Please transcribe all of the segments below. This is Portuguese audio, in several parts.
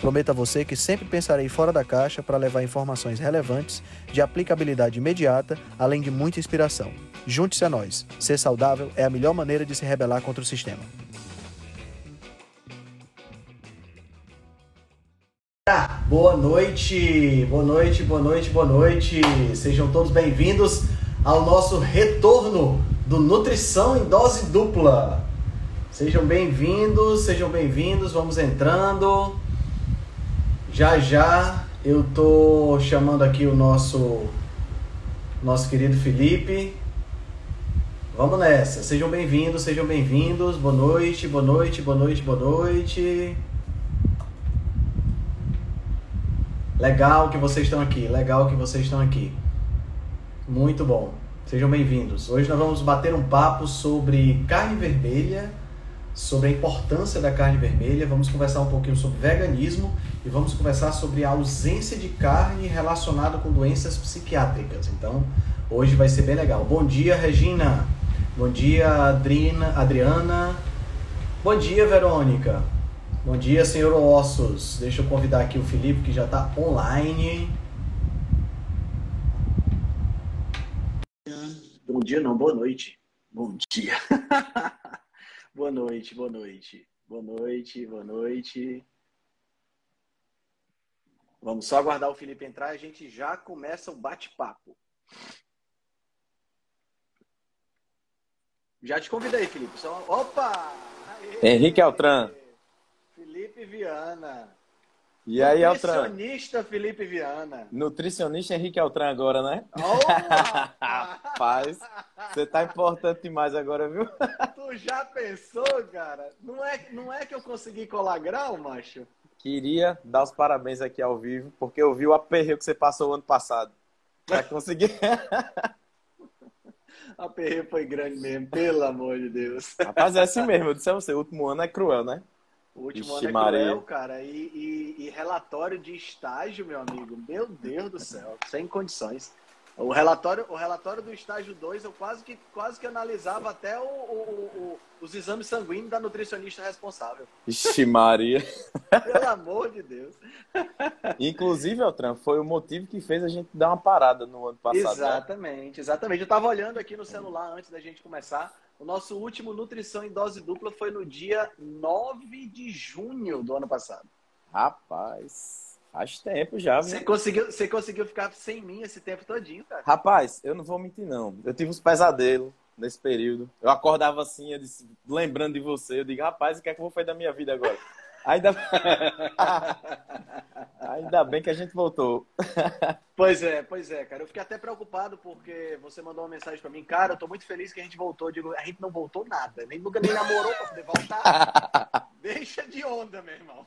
Prometo a você que sempre pensarei fora da caixa para levar informações relevantes, de aplicabilidade imediata, além de muita inspiração. Junte-se a nós. Ser saudável é a melhor maneira de se rebelar contra o sistema. Boa noite, boa noite, boa noite, boa noite. Sejam todos bem-vindos ao nosso retorno do Nutrição em Dose Dupla. Sejam bem-vindos, sejam bem-vindos, vamos entrando. Já já eu tô chamando aqui o nosso nosso querido Felipe. Vamos nessa. Sejam bem-vindos, sejam bem-vindos. Boa noite, boa noite, boa noite, boa noite. Legal que vocês estão aqui, legal que vocês estão aqui. Muito bom. Sejam bem-vindos. Hoje nós vamos bater um papo sobre carne vermelha sobre a importância da carne vermelha, vamos conversar um pouquinho sobre veganismo e vamos conversar sobre a ausência de carne relacionada com doenças psiquiátricas. Então, hoje vai ser bem legal. Bom dia, Regina. Bom dia, Adrina, Adriana. Bom dia, Verônica. Bom dia, senhor Ossos. Deixa eu convidar aqui o Felipe, que já está online. Bom dia, não, boa noite. Bom dia. Boa noite, boa noite. Boa noite, boa noite. Vamos só aguardar o Felipe entrar e a gente já começa o bate-papo. Já te convidei, Felipe. Só... Opa! Aê! Henrique Altran. Felipe Viana. E aí, Altran? Nutricionista Felipe Viana. Nutricionista Henrique Altran agora, né? Oh, Rapaz, você tá importante demais agora, viu? Tu já pensou, cara? Não é, não é que eu consegui colar grau, macho? Queria dar os parabéns aqui ao vivo, porque eu vi o aperreio que você passou o ano passado. Pra conseguir. aperreio foi grande mesmo, pelo amor de Deus. Rapaz, é assim mesmo, eu disse a você, o último ano é cruel, né? O último Ixi, ano é Maria. cruel, cara. E, e- e relatório de estágio, meu amigo. Meu Deus do céu, sem condições. O relatório, o relatório do estágio 2, eu quase que, quase que analisava até o- o- o- os exames sanguíneos da nutricionista responsável. Ixi, Maria. Pelo amor de Deus. Inclusive, Altran, foi o motivo que fez a gente dar uma parada no ano passado. né? exatamente, exatamente. Eu tava olhando aqui no celular antes da gente começar. O nosso último Nutrição em Dose Dupla foi no dia 9 de junho do ano passado. Rapaz, faz tempo já? Você conseguiu, você conseguiu ficar sem mim esse tempo todinho, cara? Rapaz, eu não vou mentir, não. Eu tive uns pesadelos nesse período. Eu acordava assim, eu disse, lembrando de você. Eu digo, rapaz, o que é que eu vou fazer da minha vida agora? Ainda... Ainda bem que a gente voltou. Pois é, pois é, cara. Eu fiquei até preocupado porque você mandou uma mensagem pra mim. Cara, eu tô muito feliz que a gente voltou. Eu digo, a gente não voltou nada. Nem nunca nem namorou pra poder voltar. Deixa de onda, meu irmão.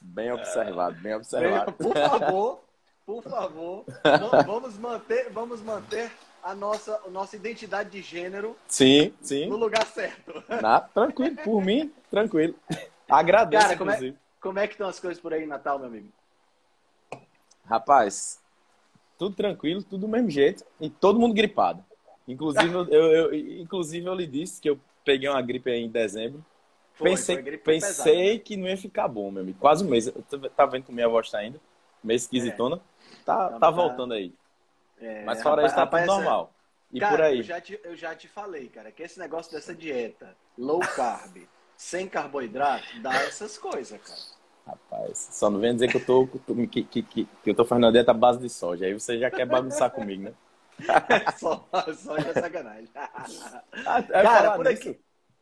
Bem observado, bem observado. Por favor, por favor, va- vamos manter, vamos manter a nossa, a nossa identidade de gênero Sim, no sim. lugar certo. Na- tranquilo, por mim, tranquilo. Agradeço, Cara, como é- inclusive. Como é que estão as coisas por aí em Natal, meu amigo? Rapaz, tudo tranquilo, tudo do mesmo jeito. E todo mundo gripado. Inclusive, eu, eu- inclusive, eu lhe disse que eu peguei uma gripe aí em dezembro. Foi, pensei foi pensei pesada, né? que não ia ficar bom, meu amigo. Quase um mês. Tá vendo como minha voz tá ainda? Meio esquisitona. Tá, Tá- tá voltando aí. É, Mas fora isso, tá rapaz, tudo normal. E cara, por aí? Eu já, te, eu já te falei, cara, que esse negócio dessa dieta low carb, sem carboidrato, dá essas coisas, cara. Rapaz, só não vem dizer que eu tô, que, que, que, que eu tô fazendo uma dieta à base de soja. Aí você já quer bagunçar comigo, né? só, só de sacanagem. Ah, Cara, por nisso? aqui.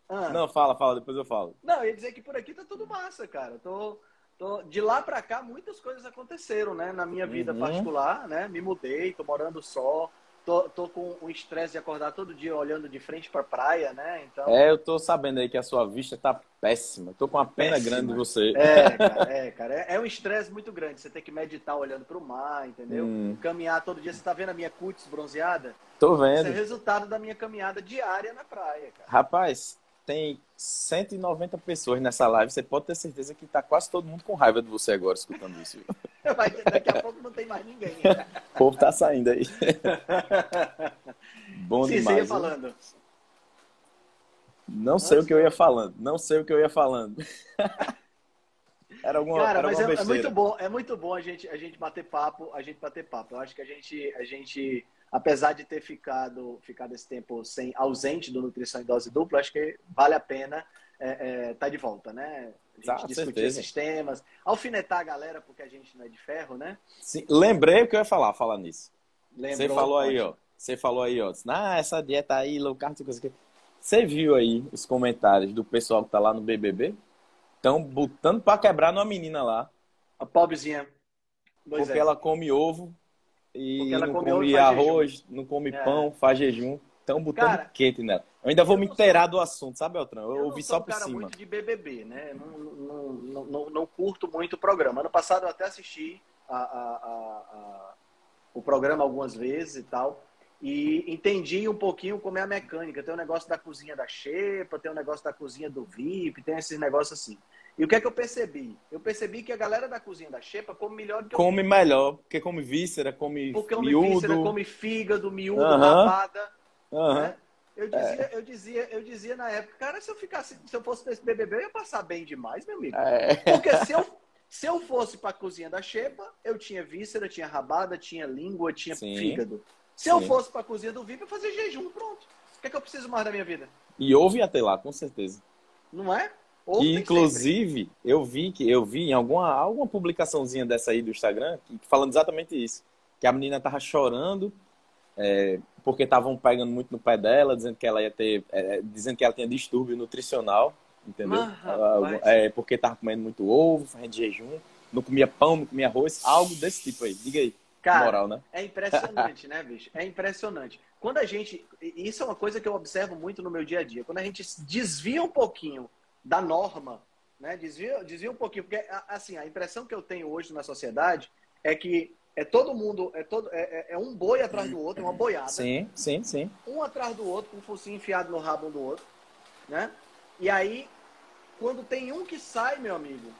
Ah, Não, fala, fala, depois eu falo. Não, eu ia dizer que por aqui tá tudo massa, cara. Tô, tô... De lá pra cá, muitas coisas aconteceram, né? Na minha vida Uhum. particular, né? Me mudei, tô morando só, tô, tô com um estresse de acordar todo dia olhando de frente para praia, né? Então... É, eu tô sabendo aí que a sua vista tá péssima. Tô com uma pena péssima. grande de você. É, cara, é, cara. É, é um estresse muito grande. Você tem que meditar olhando para o mar, entendeu? Hum. Caminhar todo dia. Você tá vendo a minha cutis bronzeada? Tô vendo. Isso é resultado da minha caminhada diária na praia, cara. Rapaz, tem 190 pessoas nessa live. Você pode ter certeza que tá quase todo mundo com raiva de você agora escutando isso. daqui a pouco não tem mais ninguém. O povo tá saindo aí. Bom Sim, demais. Você ia falando. Não Nossa, sei o que eu ia falando. Não sei o que eu ia falando. Era alguma, Cara, era mas é, é, muito bom, é muito bom a gente, a gente bater papo, a gente bater papo. Eu acho que a gente, a gente, apesar de ter ficado, ficado esse tempo sem ausente do nutrição em dose dupla, acho que vale a pena é, é, tá de volta, né? A gente ah, discutir certeza. esses temas, alfinetar a galera, porque a gente não é de ferro, né? Sim, lembrei o que eu ia falar, falar nisso. Lembrou, Você falou aí, ó. Você falou aí, ó. Ah, essa dieta aí, low carb, coisa que. Você viu aí os comentários do pessoal que tá lá no BBB? Estão botando para quebrar numa menina lá. A pobrezinha. Pois porque é. ela come ovo e não come, come arroz, jejum. não come é. pão, faz jejum. Estão botando Cara, quente nela. Eu ainda vou eu me inteirar sou... do assunto, sabe, Beltrão? Eu, eu ouvi só por cima. Cara muito de BBB, né? Não, não, não, não, não curto muito o programa. Ano passado eu até assisti a, a, a, o programa algumas vezes e tal. E entendi um pouquinho como é a mecânica. Tem o um negócio da cozinha da Xepa, tem o um negócio da cozinha do VIP, tem esses negócios assim. E o que é que eu percebi? Eu percebi que a galera da cozinha da Xepa come melhor do que Come melhor, porque come víscera, come porque come miúdo. víscera, come fígado, miúdo, rabada. Uhum. Né? Eu dizia, é. eu dizia, eu dizia na época, cara, se eu ficasse, se eu fosse nesse BBB, eu ia passar bem demais, meu amigo. É. Porque se eu, se eu fosse para a cozinha da Xepa, eu tinha víscera, tinha rabada, tinha língua, tinha Sim. fígado. Se Sim. eu fosse para a cozinha do VIP, eu fazia jejum, pronto. O que é que eu preciso mais da minha vida? E houve até lá, com certeza. Não é? E, inclusive, eu vi que eu vi em alguma, alguma publicaçãozinha dessa aí do Instagram que, falando exatamente isso. Que a menina tava chorando é, porque estavam pegando muito no pé dela, dizendo que ela ia ter, é, é dizendo que ela tinha distúrbio nutricional, entendeu? Ah, é, porque estava comendo muito ovo, fazendo jejum, não comia pão, não comia arroz, algo desse tipo aí. Diga aí. Cara, moral, né? é impressionante, né, bicho? É impressionante. Quando a gente, isso é uma coisa que eu observo muito no meu dia a dia. Quando a gente desvia um pouquinho da norma, né? Desvia, desvia um pouquinho, porque assim a impressão que eu tenho hoje na sociedade é que é todo mundo, é, todo, é, é, é um boi atrás do outro, é uma boiada. Sim, sim, sim. Um atrás do outro, com o focinho enfiado no rabo um do outro, né? E aí, quando tem um que sai, meu amigo,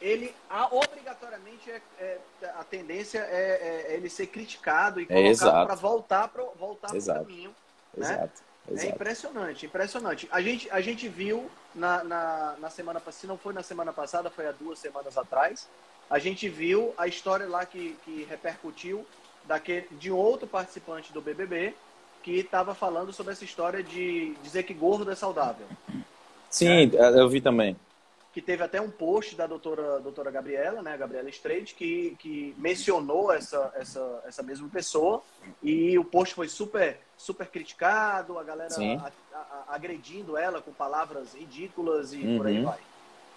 ele a, obrigatoriamente é, é, a tendência é, é, ele ser criticado e é, colocado para voltar para voltar pro caminho, né? Exato. Exato. É impressionante, impressionante. A gente, a gente viu na, na, na semana, se não foi na semana passada, foi há duas semanas atrás, a gente viu a história lá que, que repercutiu daquele, de outro participante do BBB que estava falando sobre essa história de dizer que gordo é saudável. Sim, é, eu vi também. Que teve até um post da doutora, doutora Gabriela, né, Gabriela Streit, que, que mencionou essa, essa, essa mesma pessoa e o post foi super, super criticado, a galera a, a, agredindo ela com palavras ridículas e uhum. por aí uhum. vai.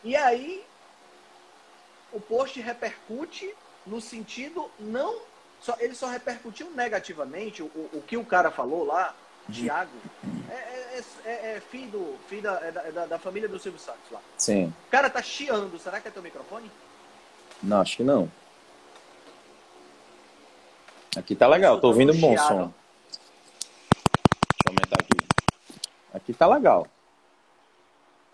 E aí o post repercute no sentido não. Só, ele só repercutiu negativamente o, o que o cara falou lá, Tiago. É, é, é, é, filho, do, filho da, é da, da, família do Silvio Santos lá. Sim. O cara tá chiando. Será que é teu microfone? Não, acho que não. Aqui tá legal, tô ouvindo um bom chiado. som. Deixa eu aumentar aqui. Aqui tá legal.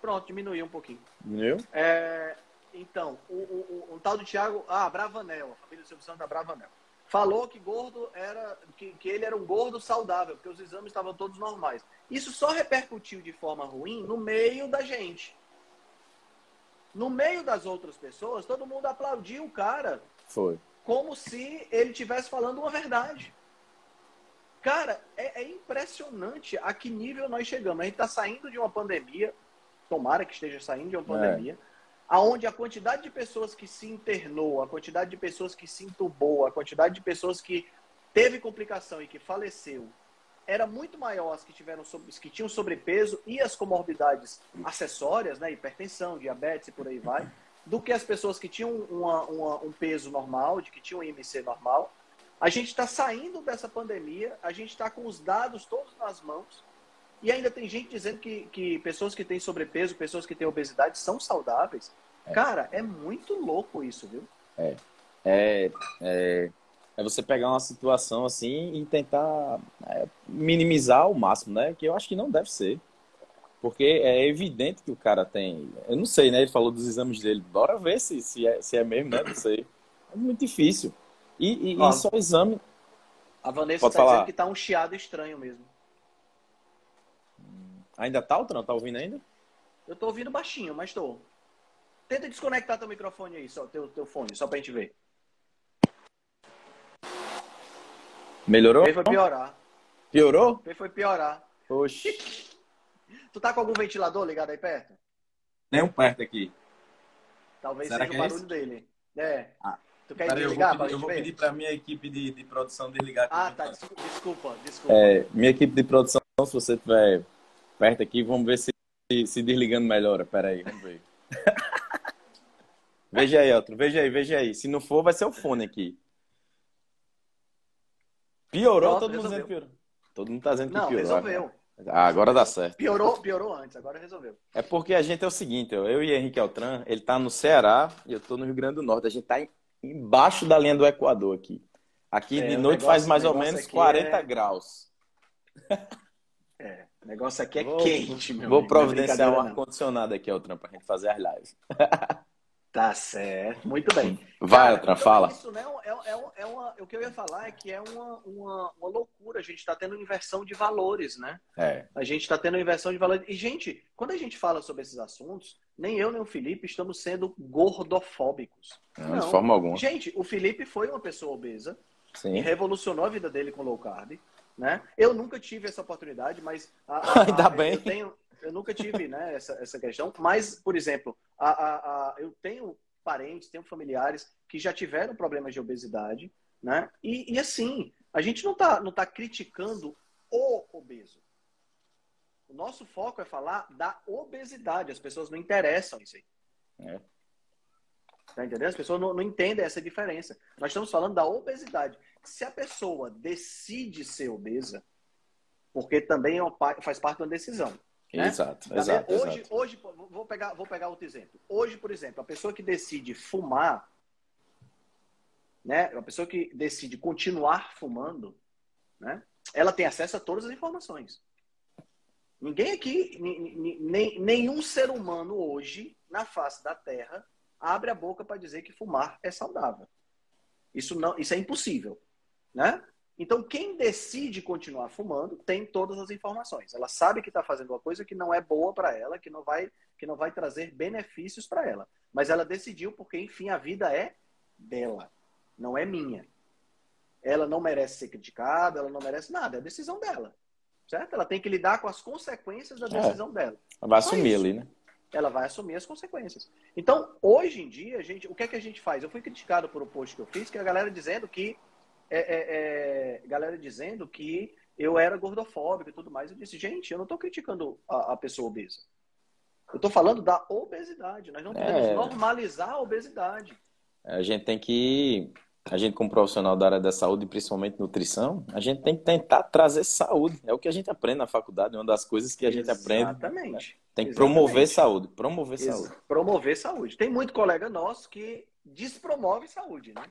Pronto, diminuiu um pouquinho. Diminuiu? É, então, o, o, o, o tal do Thiago, ah, Bravanel, a família do Silvio Santos da Bravanel, falou que gordo era, que, que ele era um gordo saudável, porque os exames estavam todos normais. Isso só repercutiu de forma ruim no meio da gente. No meio das outras pessoas, todo mundo aplaudiu o cara. Foi. Como se ele estivesse falando uma verdade. Cara, é, é, impressionante a que nível nós chegamos. A gente está saindo de uma pandemia, tomara que esteja saindo de uma é. pandemia. É aonde a quantidade de pessoas que se internou, a quantidade de pessoas que se entubou, a quantidade de pessoas que teve complicação e que faleceu era muito maior as que tiveram as que tinham sobrepeso e as comorbidades acessórias, né, hipertensão, diabetes e por aí vai, do que as pessoas que tinham uma, uma, um peso normal, de que tinham um IMC normal. A gente está saindo dessa pandemia, a gente está com os dados todos nas mãos, e ainda tem gente dizendo que, que pessoas que têm sobrepeso, pessoas que têm obesidade são saudáveis. É. Cara, é muito louco isso, viu? É. É, é, é você pegar uma situação assim e tentar é, minimizar ao máximo, né? Que eu acho que não deve ser. Porque é evidente que o cara tem. Eu não sei, né? Ele falou dos exames dele. Bora ver se, se, é, se é mesmo, né? Não sei. É muito difícil. E, e, Ó, e só exame. A Vanessa está dizendo que tá um chiado estranho mesmo. Ainda tá, Altran? Tá ouvindo ainda? Eu tô ouvindo baixinho, mas tô. Tenta desconectar teu microfone aí, só, teu, teu fone, só pra gente ver. Melhorou? foi piorar. Piorou? foi piorar. Oxi. Tu tá com algum ventilador ligado aí perto? Tem um perto aqui. Talvez Será seja o é barulho é dele. É. Ah. Tu quer desligar? Eu vou pedir, eu vou pedir pra minha equipe de, de produção desligar. Ah, tá. Desculpa, desculpa. É, minha equipe de produção, se você tiver perto aqui, vamos ver se, se desligando melhora. Pera aí, vamos ver. veja aí, outro. Veja aí, veja aí. Se não for, vai ser o fone aqui. Piorou? Todo mundo resolveu. dizendo piorou. Todo mundo tá dizendo que não, piorou. resolveu. Agora. Ah, agora dá certo. Piorou, piorou antes, agora resolveu. É porque a gente é o seguinte, eu e Henrique Altran, ele tá no Ceará e eu tô no Rio Grande do Norte. A gente tá embaixo da linha do Equador aqui. Aqui é, de noite negócio, faz mais ou menos 40 é... graus. É, o negócio aqui é vou, quente, meu Vou amigo, é providenciar um ar-condicionado aqui, Altran, pra gente fazer as lives. Tá certo, muito bem. Vai, outra, fala. Isso né, é, é, é, uma, o que eu ia falar é que é uma, uma, uma loucura. A gente está tendo inversão de valores, né? É. A gente está tendo inversão de valores. E, gente, quando a gente fala sobre esses assuntos, nem eu nem o Felipe estamos sendo gordofóbicos. Não, Não. de forma alguma. Gente, o Felipe foi uma pessoa obesa Sim. e revolucionou a vida dele com low carb. Né? Eu nunca tive essa oportunidade, mas a, a, ainda a, bem. Eu tenho, eu nunca tive né, essa, essa questão, mas, por exemplo, a, a, a, eu tenho parentes, tenho familiares que já tiveram problemas de obesidade, né? E, e assim, a gente não está não tá criticando o obeso. O nosso foco é falar da obesidade. As pessoas não interessam isso aí. É. Tá entendendo? As pessoas não, não entendem essa diferença. Nós estamos falando da obesidade. Se a pessoa decide ser obesa, porque também é faz parte de uma decisão. Né? Exato, tá exato, hoje, exato. hoje vou pegar, vou pegar outro exemplo. Hoje, por exemplo, a pessoa que decide fumar, né? A pessoa que decide continuar fumando, né? Ela tem acesso a todas as informações. Ninguém aqui, nem, nenhum ser humano hoje na face da Terra abre a boca para dizer que fumar é saudável. Isso não, isso é impossível, né? Então, quem decide continuar fumando tem todas as informações. Ela sabe que está fazendo uma coisa que não é boa para ela, que não vai, que não vai trazer benefícios para ela. Mas ela decidiu porque, enfim, a vida é dela, não é minha. Ela não merece ser criticada, ela não merece nada, é a decisão dela. Certo? Ela tem que lidar com as consequências da é. decisão é. dela. Ela vai assumir ali, né? Ela vai assumir as consequências. Então, hoje em dia, a gente, o que é que a gente faz? Eu fui criticado por um post que eu fiz, que a galera dizendo que é, é, é, galera dizendo que eu era gordofóbico e tudo mais. Eu disse, gente, eu não estou criticando a, a, pessoa obesa. Eu estou falando da obesidade. Nós não podemos é. normalizar a obesidade. A gente tem que, a gente como profissional da área da saúde, principalmente nutrição, a gente tem que tentar trazer saúde. É o que a gente aprende na faculdade, é uma das coisas que a gente Exatamente. aprende. Exatamente. Tem que promover saúde, promover Ex saúde. Promover saúde. Tem muito colega nosso que despromove saúde, né?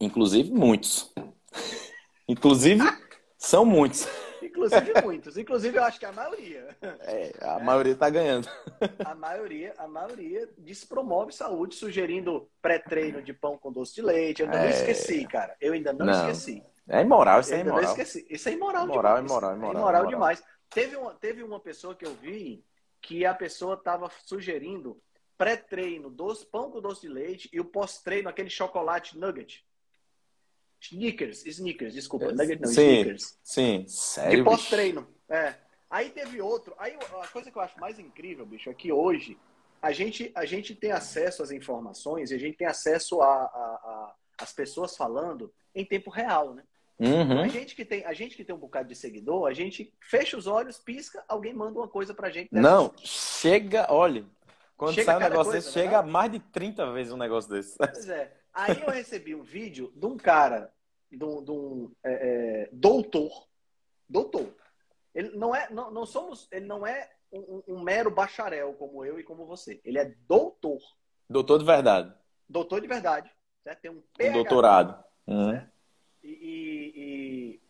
Inclusive muitos. Inclusive, são muitos. Inclusive muitos. Inclusive, eu acho que a maioria. É, a é. maioria está ganhando. A maioria, a maioria despromove saúde, sugerindo pré-treino de pão com doce de leite. Eu ainda é... não esqueci, cara. Eu ainda não, não. esqueci. É imoral, isso é imoral. Não esqueci. Isso é imoral, imoral demais. Imoral, imoral, é imoral, demais. Teve uma, teve uma pessoa que eu vi que a pessoa estava sugerindo pré-treino, doce, pão com doce de leite e o pós-treino, aquele chocolate nugget. Sneakers, sneakers, desculpa, nugget não, sim, sneakers. Sim, sério. De pós-treino. É. Aí teve outro. Aí a coisa que eu acho mais incrível, bicho, é que hoje a gente, a gente tem acesso às informações e a gente tem acesso as pessoas falando em tempo real, né? Uhum. A, gente que tem, a gente que tem um bocado de seguidor, a gente fecha os olhos, pisca, alguém manda uma coisa pra gente. Não, chega, olha, quando chega sai um negócio coisa, desse, chega é? mais de 30 vezes um negócio desse. Pois é. Aí eu recebi um vídeo de um cara de um, de um é, é, doutor, doutor. Ele não é, não, não somos, ele não é um, um, mero bacharel como eu e como você. Ele é doutor. Doutor de verdade. Doutor de verdade. Certo? Tem um PhD. Um doutorado. Uhum. E, e, e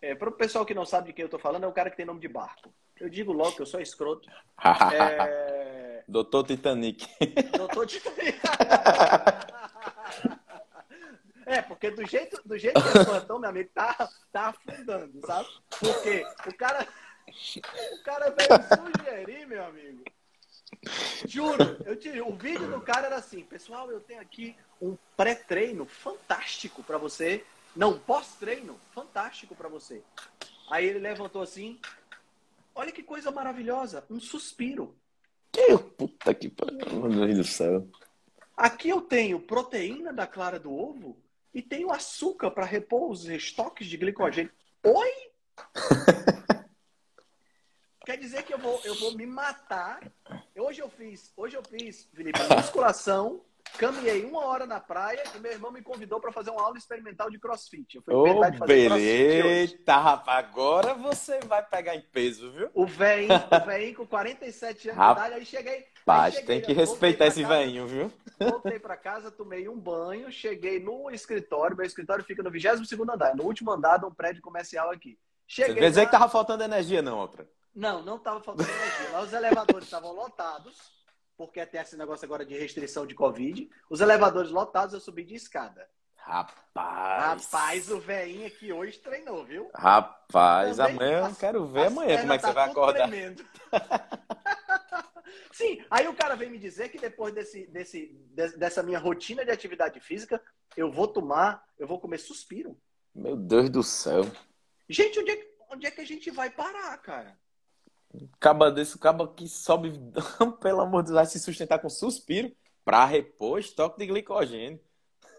é, para o pessoal que não sabe de quem eu estou falando, é o cara que tem nome de barco. Eu digo logo que eu sou escroto. é... Doutor Titanic. Doutor Titanic. É, porque do jeito, do jeito que as plantão, meu amigo, tá, tá afundando, sabe? Porque o cara, o cara veio sugerir, meu amigo. Juro, eu te, o vídeo do cara era assim, pessoal, eu tenho aqui um pré-treino fantástico para você. Não, pós-treino, fantástico para você. Aí ele levantou assim, olha que coisa maravilhosa, um suspiro. Que puta que pariu, meu Deus do céu. Aqui eu tenho proteína da clara do ovo e tenho açúcar para repor os estoques de glicogênio. Oi? Quer dizer que eu vou, eu vou me matar. Hoje eu fiz, hoje eu fiz, Felipe, musculação Caminhei uma hora na praia e meu irmão me convidou para fazer uma aula experimental de crossfit. Eu fui oh, de fazer Eita, rapaz, agora você vai pegar em peso, viu? O velhinho, o velhinho com 47 anos rapaz, de idade, aí cheguei. Rapaz, tem que respeitar esse velhinho, viu? Voltei para casa, tomei um banho, cheguei no escritório. Meu escritório fica no 22 andar, no último andar de um prédio comercial aqui. Cheguei Você quer dizer lá... que tava faltando energia, não, outra? Não, não tava faltando energia. Lá os elevadores estavam lotados porque tem esse negócio agora de restrição de Covid. Os elevadores lotados, eu subi de escada. Rapaz. Rapaz, o velhinho aqui hoje treinou, viu? Rapaz, Também amanhã eu quero ver amanhã como é que tá você vai acordar. Sim, aí o cara vem me dizer que depois desse, desse, dessa minha rotina de atividade física, eu vou tomar, eu vou comer suspiro. Meu Deus do céu. Gente, onde é, onde é que a gente vai parar, cara? Caba desse, caba que sobe, pelo amor de Deus, vai se sustentar com suspiro para repor estoque de glicogênio.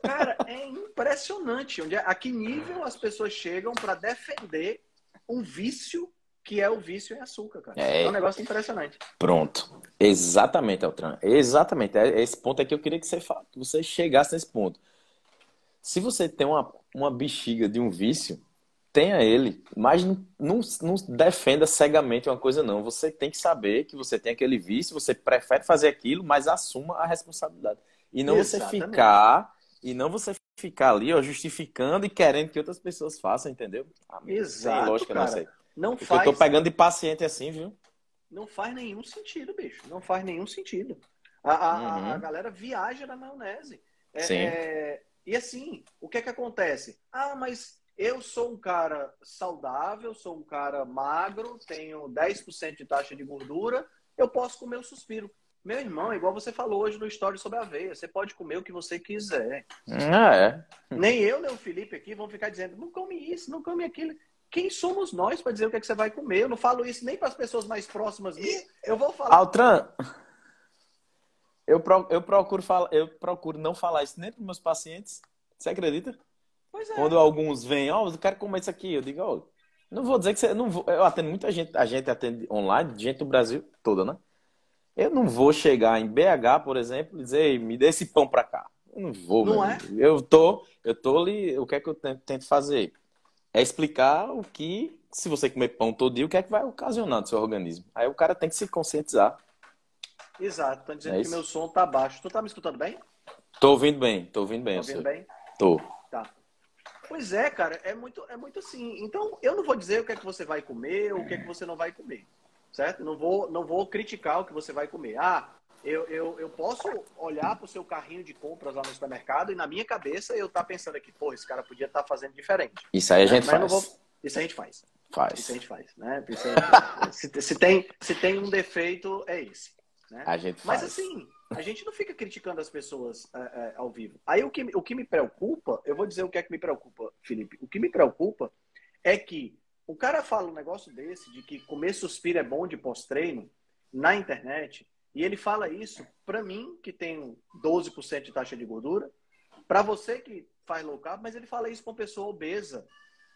Cara, é impressionante onde, é, a que nível as pessoas chegam para defender um vício que é o vício em açúcar, cara. É, é um negócio impressionante. Pronto. Exatamente, Altran. Exatamente. É, esse ponto é que eu queria que você, que você chegasse nesse ponto. Se você tem uma, uma bexiga de um vício, tenha ele, mas não, não, não, defenda cegamente uma coisa, não. Você tem que saber que você tem aquele vício, você prefere fazer aquilo, mas assuma a responsabilidade. E não Exatamente. você ficar, e não você ficar ali, ó, justificando e querendo que outras pessoas façam, entendeu? Ah, Exato, lógica, cara. não sei. Não faz... Eu tô pegando de paciente assim, viu? Não faz nenhum sentido, bicho. Não faz nenhum sentido. A, a, uhum. a galera viaja na maionese. É, Sim. É... E assim, o que é que acontece? Ah, mas eu sou um cara saudável, sou um cara magro, tenho 10% de taxa de gordura, eu posso comer o suspiro. Meu irmão, igual você falou hoje no História sobre a Aveia, você pode comer o que você quiser. Ah, é? Nem eu, nem o Felipe aqui vão ficar dizendo, não come isso, não come aquilo. Quem somos nós para dizer o que, é que você vai comer? Eu não falo isso nem para as pessoas mais próximas minhas. Eu vou falar. Altran, eu, pro, eu, procuro, eu procuro não falar isso nem para meus pacientes. Você acredita? É. Quando alguns vêm, ó, oh, eu quero comer isso aqui, eu digo, ó, oh, não vou dizer que você. Não vou, eu atendo muita gente, a gente atende online, gente do Brasil toda, né? Eu não vou chegar em BH, por exemplo, e dizer, me dê esse pão pra cá. Eu não vou, não é? Eu tô, eu tô ali, o que é que eu tento fazer? É explicar o que, se você comer pão todo dia, o que é que vai ocasionar no seu organismo. Aí o cara tem que se conscientizar. Exato, tá dizendo é que meu som tá baixo. Tu tá me escutando bem? Tô ouvindo bem, tô ouvindo bem. Tô ouvindo bem? Tô. Pois é, cara, é muito, é muito assim. Então, eu não vou dizer o que é que você vai comer ou o que é que você não vai comer, certo? Não vou, não vou criticar o que você vai comer. Ah, eu, eu, eu posso olhar para o seu carrinho de compras lá no supermercado e na minha cabeça eu tá pensando aqui, pô, esse cara podia estar tá fazendo diferente. Isso aí a gente faz. Vou... Isso a gente faz. Faz. Isso a gente faz, né? Gente... se, se, tem, se tem um defeito, é esse. Né? A gente faz. Mas assim, a gente não fica criticando as pessoas é, é, ao vivo. Aí o que, o que me preocupa, eu vou dizer o que é que me preocupa, Felipe. O que me preocupa é que o cara fala um negócio desse, de que comer suspiro é bom de pós-treino, na internet, e ele fala isso para mim, que tenho 12% de taxa de gordura, para você que faz low carb, mas ele fala isso para uma pessoa obesa.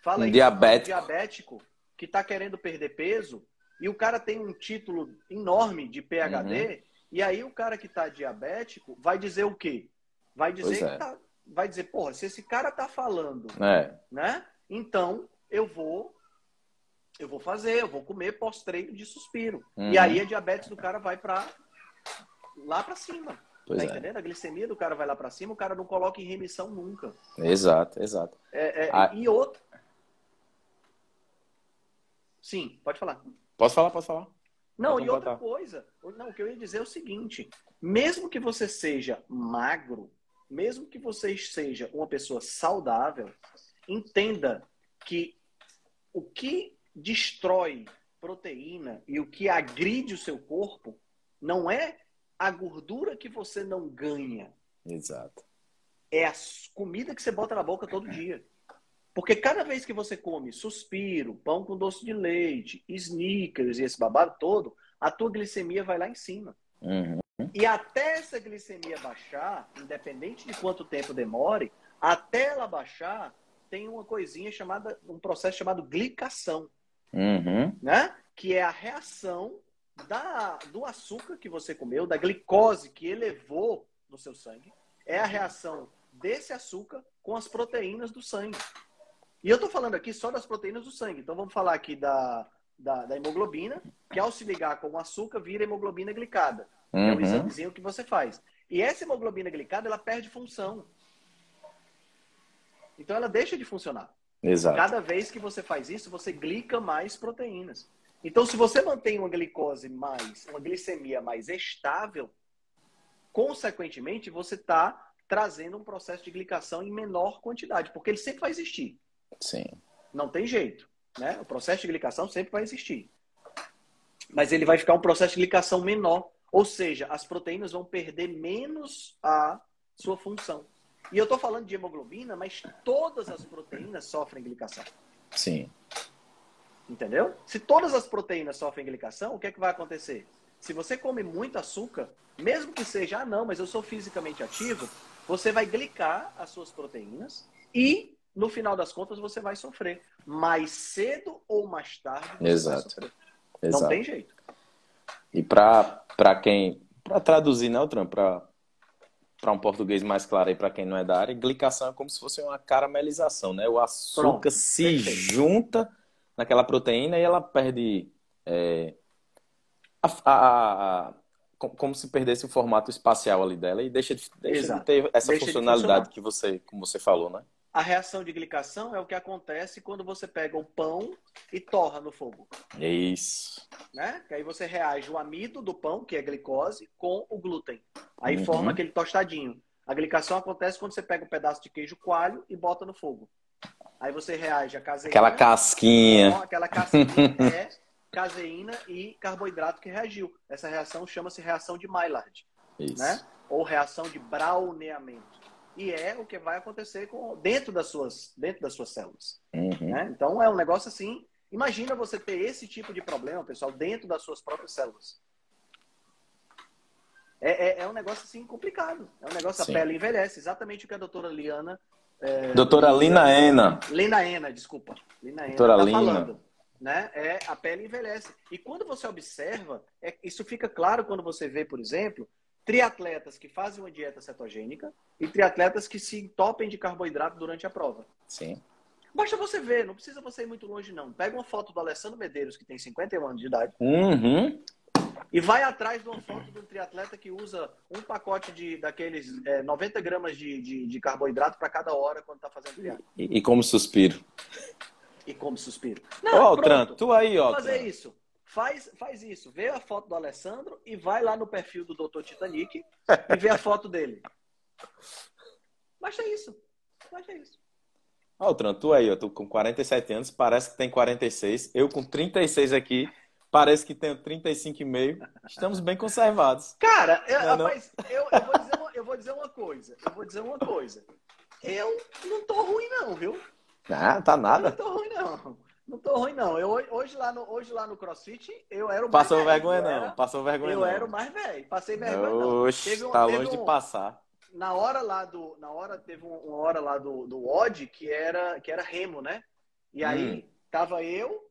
Fala um isso diabético. um diabético que está querendo perder peso, e o cara tem um título enorme de PHD, uhum. E aí o cara que está diabético vai dizer o quê? Vai dizer é. que tá, vai dizer, porra, se esse cara tá falando, É. né? Então eu vou eu vou fazer, eu vou comer pós-treino de suspiro. Uhum. E aí a diabetes do cara vai para lá para cima. Pois tá é. entendendo? A glicemia do cara vai lá para cima, o cara não coloca em remissão nunca. Exato, exato. É, é, Ah. E outro. Sim, pode falar. Posso falar? Posso falar? Não, e outra coisa, não, o que eu ia dizer é o seguinte: mesmo que você seja magro, mesmo que você seja uma pessoa saudável, entenda que o que destrói proteína e o que agride o seu corpo não é a gordura que você não ganha, Exato. é a comida que você bota na boca todo dia. Porque cada vez que você come suspiro, pão com doce de leite, sneakers e esse babado todo, a tua glicemia vai lá em cima. Uhum. E até essa glicemia baixar, independente de quanto tempo demore, até ela baixar, tem uma coisinha chamada, um processo chamado glicação, Uhum. né? Que é a reação da, do açúcar que você comeu, da glicose que elevou no seu sangue, é a reação desse açúcar com as proteínas do sangue. E eu estou falando aqui só das proteínas do sangue. Então vamos falar aqui da, da, da hemoglobina, que ao se ligar com o açúcar vira hemoglobina glicada. que é o Uhum. examezinho que você faz. E essa hemoglobina glicada, ela perde função. Então ela deixa de funcionar. Exato. Cada vez que você faz isso, você glica mais proteínas. Então, se você mantém uma glicose mais, uma glicemia mais estável, consequentemente, você está trazendo um processo de glicação em menor quantidade, porque ele sempre vai existir. Sim. Não tem jeito. Né? O processo de glicação sempre vai existir. Mas ele vai ficar um processo de glicação menor. Ou seja, as proteínas vão perder menos a sua função. E eu estou falando de hemoglobina, mas todas as proteínas sofrem glicação. Sim. Entendeu? Se todas as proteínas sofrem glicação, o que é que vai acontecer? Se você come muito açúcar, mesmo que seja, ah, não, mas eu sou fisicamente ativo, você vai glicar as suas proteínas e, no final das contas, você vai sofrer. Mais cedo ou mais tarde, você Exato. vai sofrer. Exato. Não tem jeito. E para quem. Para traduzir, né, Tran? Para um português mais claro aí, para quem não é da área, glicação é como se fosse uma caramelização, né? O açúcar Pronto, se perfeito. junta naquela proteína e ela perde. é, a, a- a- co- como se perdesse o formato espacial ali dela e deixa de, deixa de ter essa Deixa de funcionalidade que você, como você falou, né? A reação de glicação é o que acontece quando você pega o pão e torra no fogo. Isso. né? Que aí você reage o amido do pão, que é glicose, com o glúten. Aí Uhum. forma aquele tostadinho. A glicação acontece quando você pega um pedaço de queijo coalho e bota no fogo. Aí você reage a caseína. Aquela casquinha. com aquela caseína é caseína e carboidrato que reagiu. Essa reação chama-se reação de Maillard, Isso. né? Ou reação de browneamento. E é o que vai acontecer com, dentro, das suas, dentro das suas células. Uhum. né? Então é um negócio assim. Imagina você ter esse tipo de problema, pessoal, dentro das suas próprias células. É, é, é um negócio assim complicado. É um negócio, Sim. a pele envelhece. Exatamente o que a doutora Liana. é, Doutora Lina Ena. Lina Ena, desculpa. Lina Ena Doutora tá Lina. falando. Né? É, a pele envelhece. E quando você observa, é, isso fica claro quando você vê, por exemplo, triatletas que fazem uma dieta cetogênica e triatletas que se entopem de carboidrato durante a prova. Sim. Basta você ver, não precisa você ir muito longe, não. Pega uma foto do Alessandro Medeiros, que tem 51 anos de idade, Uhum. e vai atrás de uma foto de um triatleta que usa um pacote de daqueles é, 90 gramas de, de, de carboidrato para cada hora quando está fazendo triatlo. E, e como suspiro. E come suspiro. Ó, Não, Altran, pronto. tu aí, ó. Vou fazer Altran. isso. Faz, faz isso. Vê a foto do Alessandro e vai lá no perfil do Dr. Titanic e vê a foto dele. Basta isso. Basta isso. Altran, tu aí, ó. Tu com 47 anos, parece que tem 46. Eu com 36 aqui, parece que tenho 35,5. Estamos bem conservados. Cara, eu, Não, não. rapaz, eu, eu vou dizer uma, eu vou dizer uma coisa. Eu vou dizer uma coisa. Eu não tô ruim, não, viu? Ah, tá Eu não nada. tô ruim, não. Não tô ruim, não. Eu, hoje, lá no, hoje lá no CrossFit, eu era o Passou mais velho. vergonha, Eu não. era- Passou vergonha, Eu não. era o mais velho. Passei vergonha, não. Oxe, Teve um- tá longe um- de passar. Na hora lá do. Na hora, teve um- uma hora lá do, do Odd que era, que era remo, né? E aí, Hum. tava eu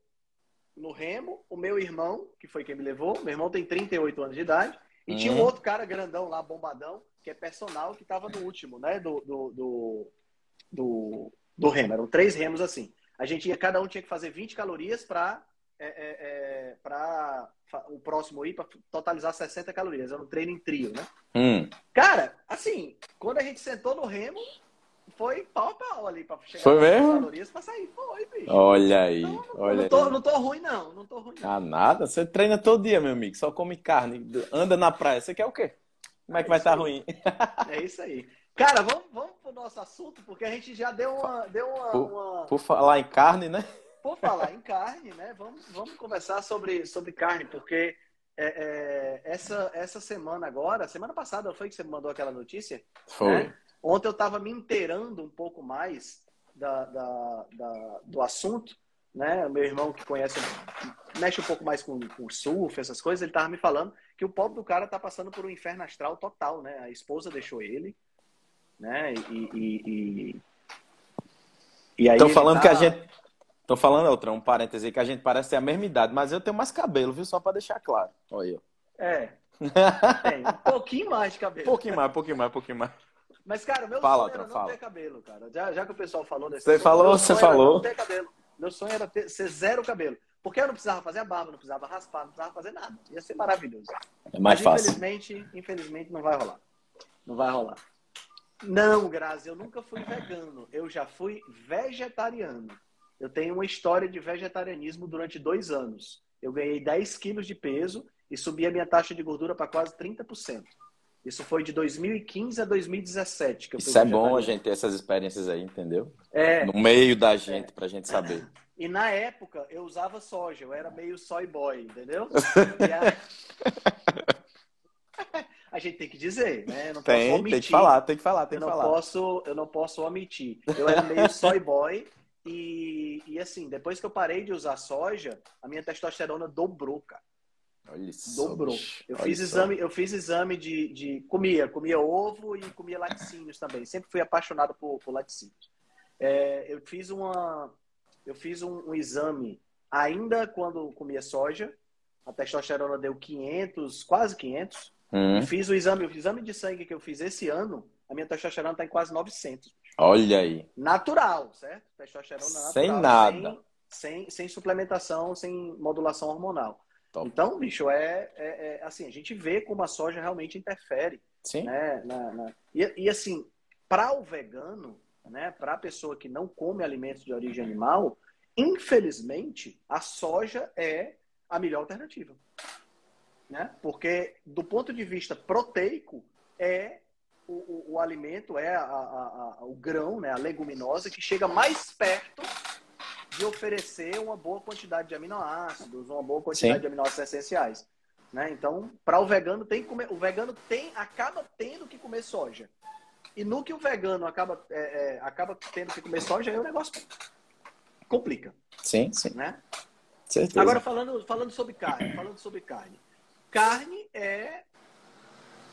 no remo, o meu irmão, que foi quem me levou. Meu irmão tem 38 anos de idade. E tinha um Hum. outro cara grandão lá, bombadão, que é personal, que estava no último, né? Do, do, do, do, do remo. Eram três remos assim. A gente ia, cada um tinha que fazer 20 calorias para é, é, é, para o próximo ir para totalizar 60 calorias. Era um treino em trio, né? Hum. Cara, assim, quando a gente sentou no remo, foi pau a pau ali para chegar foi mesmo? calorias para sair. Foi, bicho. Olha aí, então, olha não tô, aí. Não tô ruim, não. Não tô ruim. Não. Ah, nada. Você treina todo dia, meu amigo. Só come carne, anda na praia. Você quer o quê? Como é que É vai estar aí. ruim? É isso aí. Cara, vamos, vamos nosso assunto, porque a gente já deu uma. Deu uma, Por- uma... Por falar em carne, né? Por falar em carne, né? Vamos, vamos conversar sobre, sobre carne, porque é, é, essa, essa semana agora, semana passada foi que você me mandou aquela notícia? Foi. né? Ontem eu estava me inteirando um pouco mais da, da, da- do assunto, né? Meu irmão que conhece, mexe um pouco mais com, com surf, essas coisas, ele estava me falando que o pobre do cara tá passando por um inferno astral total, né? A esposa deixou ele, né? E, e, e, e aí Estão falando tá- que a gente. Estão falando, outra, um parêntese aí, que a gente parece ter a mesma idade, mas eu tenho mais cabelo, viu? Só pra deixar claro. Olha eu. É, tem um pouquinho mais de cabelo. pouquinho mais, pouquinho mais, pouquinho mais. Mas, cara, meu Fala, sonho era Outra, não fala. ter cabelo, cara. Já, já que o pessoal falou desse Você assunto, falou, meu você sonho era falou. não ter cabelo. Meu sonho era ter, ser zero cabelo. Porque eu não precisava fazer a barba, não precisava raspar, não precisava fazer nada. Ia ser maravilhoso. É mais Mas, fácil. Infelizmente, infelizmente não vai rolar. Não vai rolar. Não, Grazi, eu nunca fui vegano. Eu já fui vegetariano. Eu tenho uma história de vegetarianismo durante dois anos. Eu ganhei 10 quilos de peso e subi a minha taxa de gordura para quase 30%. Isso foi de 2015 a 2017 que eu Isso é bom a gente ter essas experiências aí, entendeu? É, No meio da gente, pra gente saber. e na época eu usava soja, eu era meio soy boy, entendeu? E a... a gente tem que dizer, né? Eu não posso Tem, omitir. tem que falar, tem que falar, tem eu que não falar. posso, eu não posso omitir. Eu era meio soy boy e, e assim, depois que eu parei de usar soja, a minha testosterona dobrou, cara. Olha Dobrou. Eu fiz só. exame, eu fiz exame de, de comia, comia ovo e comia laticínios também. Sempre fui apaixonado por, por laticínios. É, eu fiz uma, eu fiz um, um exame ainda quando comia soja. A testosterona deu 500, quase 500. Hum, fiz o exame, o exame de sangue que eu fiz esse ano, a minha testosterona está em quase 900. olha aí. Natural, certo? Testosterona natural. Sem nada. Sem, sem, sem suplementação, sem modulação hormonal. Top. Então, bicho, é, é, é, assim, a gente vê como a soja realmente interfere, Sim. né? na- na- E, e, assim, para o vegano, né? Para a pessoa que não come alimentos de origem animal, infelizmente, a soja é a melhor alternativa, né? Porque do ponto de vista proteico é o, o, o alimento é a- a- a- o grão, né? A leguminosa que chega mais perto de oferecer uma boa quantidade de aminoácidos, uma boa quantidade Sim. de aminoácidos essenciais. Né? Então, para o vegano tem que comer, o vegano tem acaba tendo que comer soja. E no que o vegano acaba, é, é, acaba tendo que comer soja, aí o negócio complica, Sim, sim. né? Certeza. Agora falando, falando sobre carne, falando sobre carne. Carne é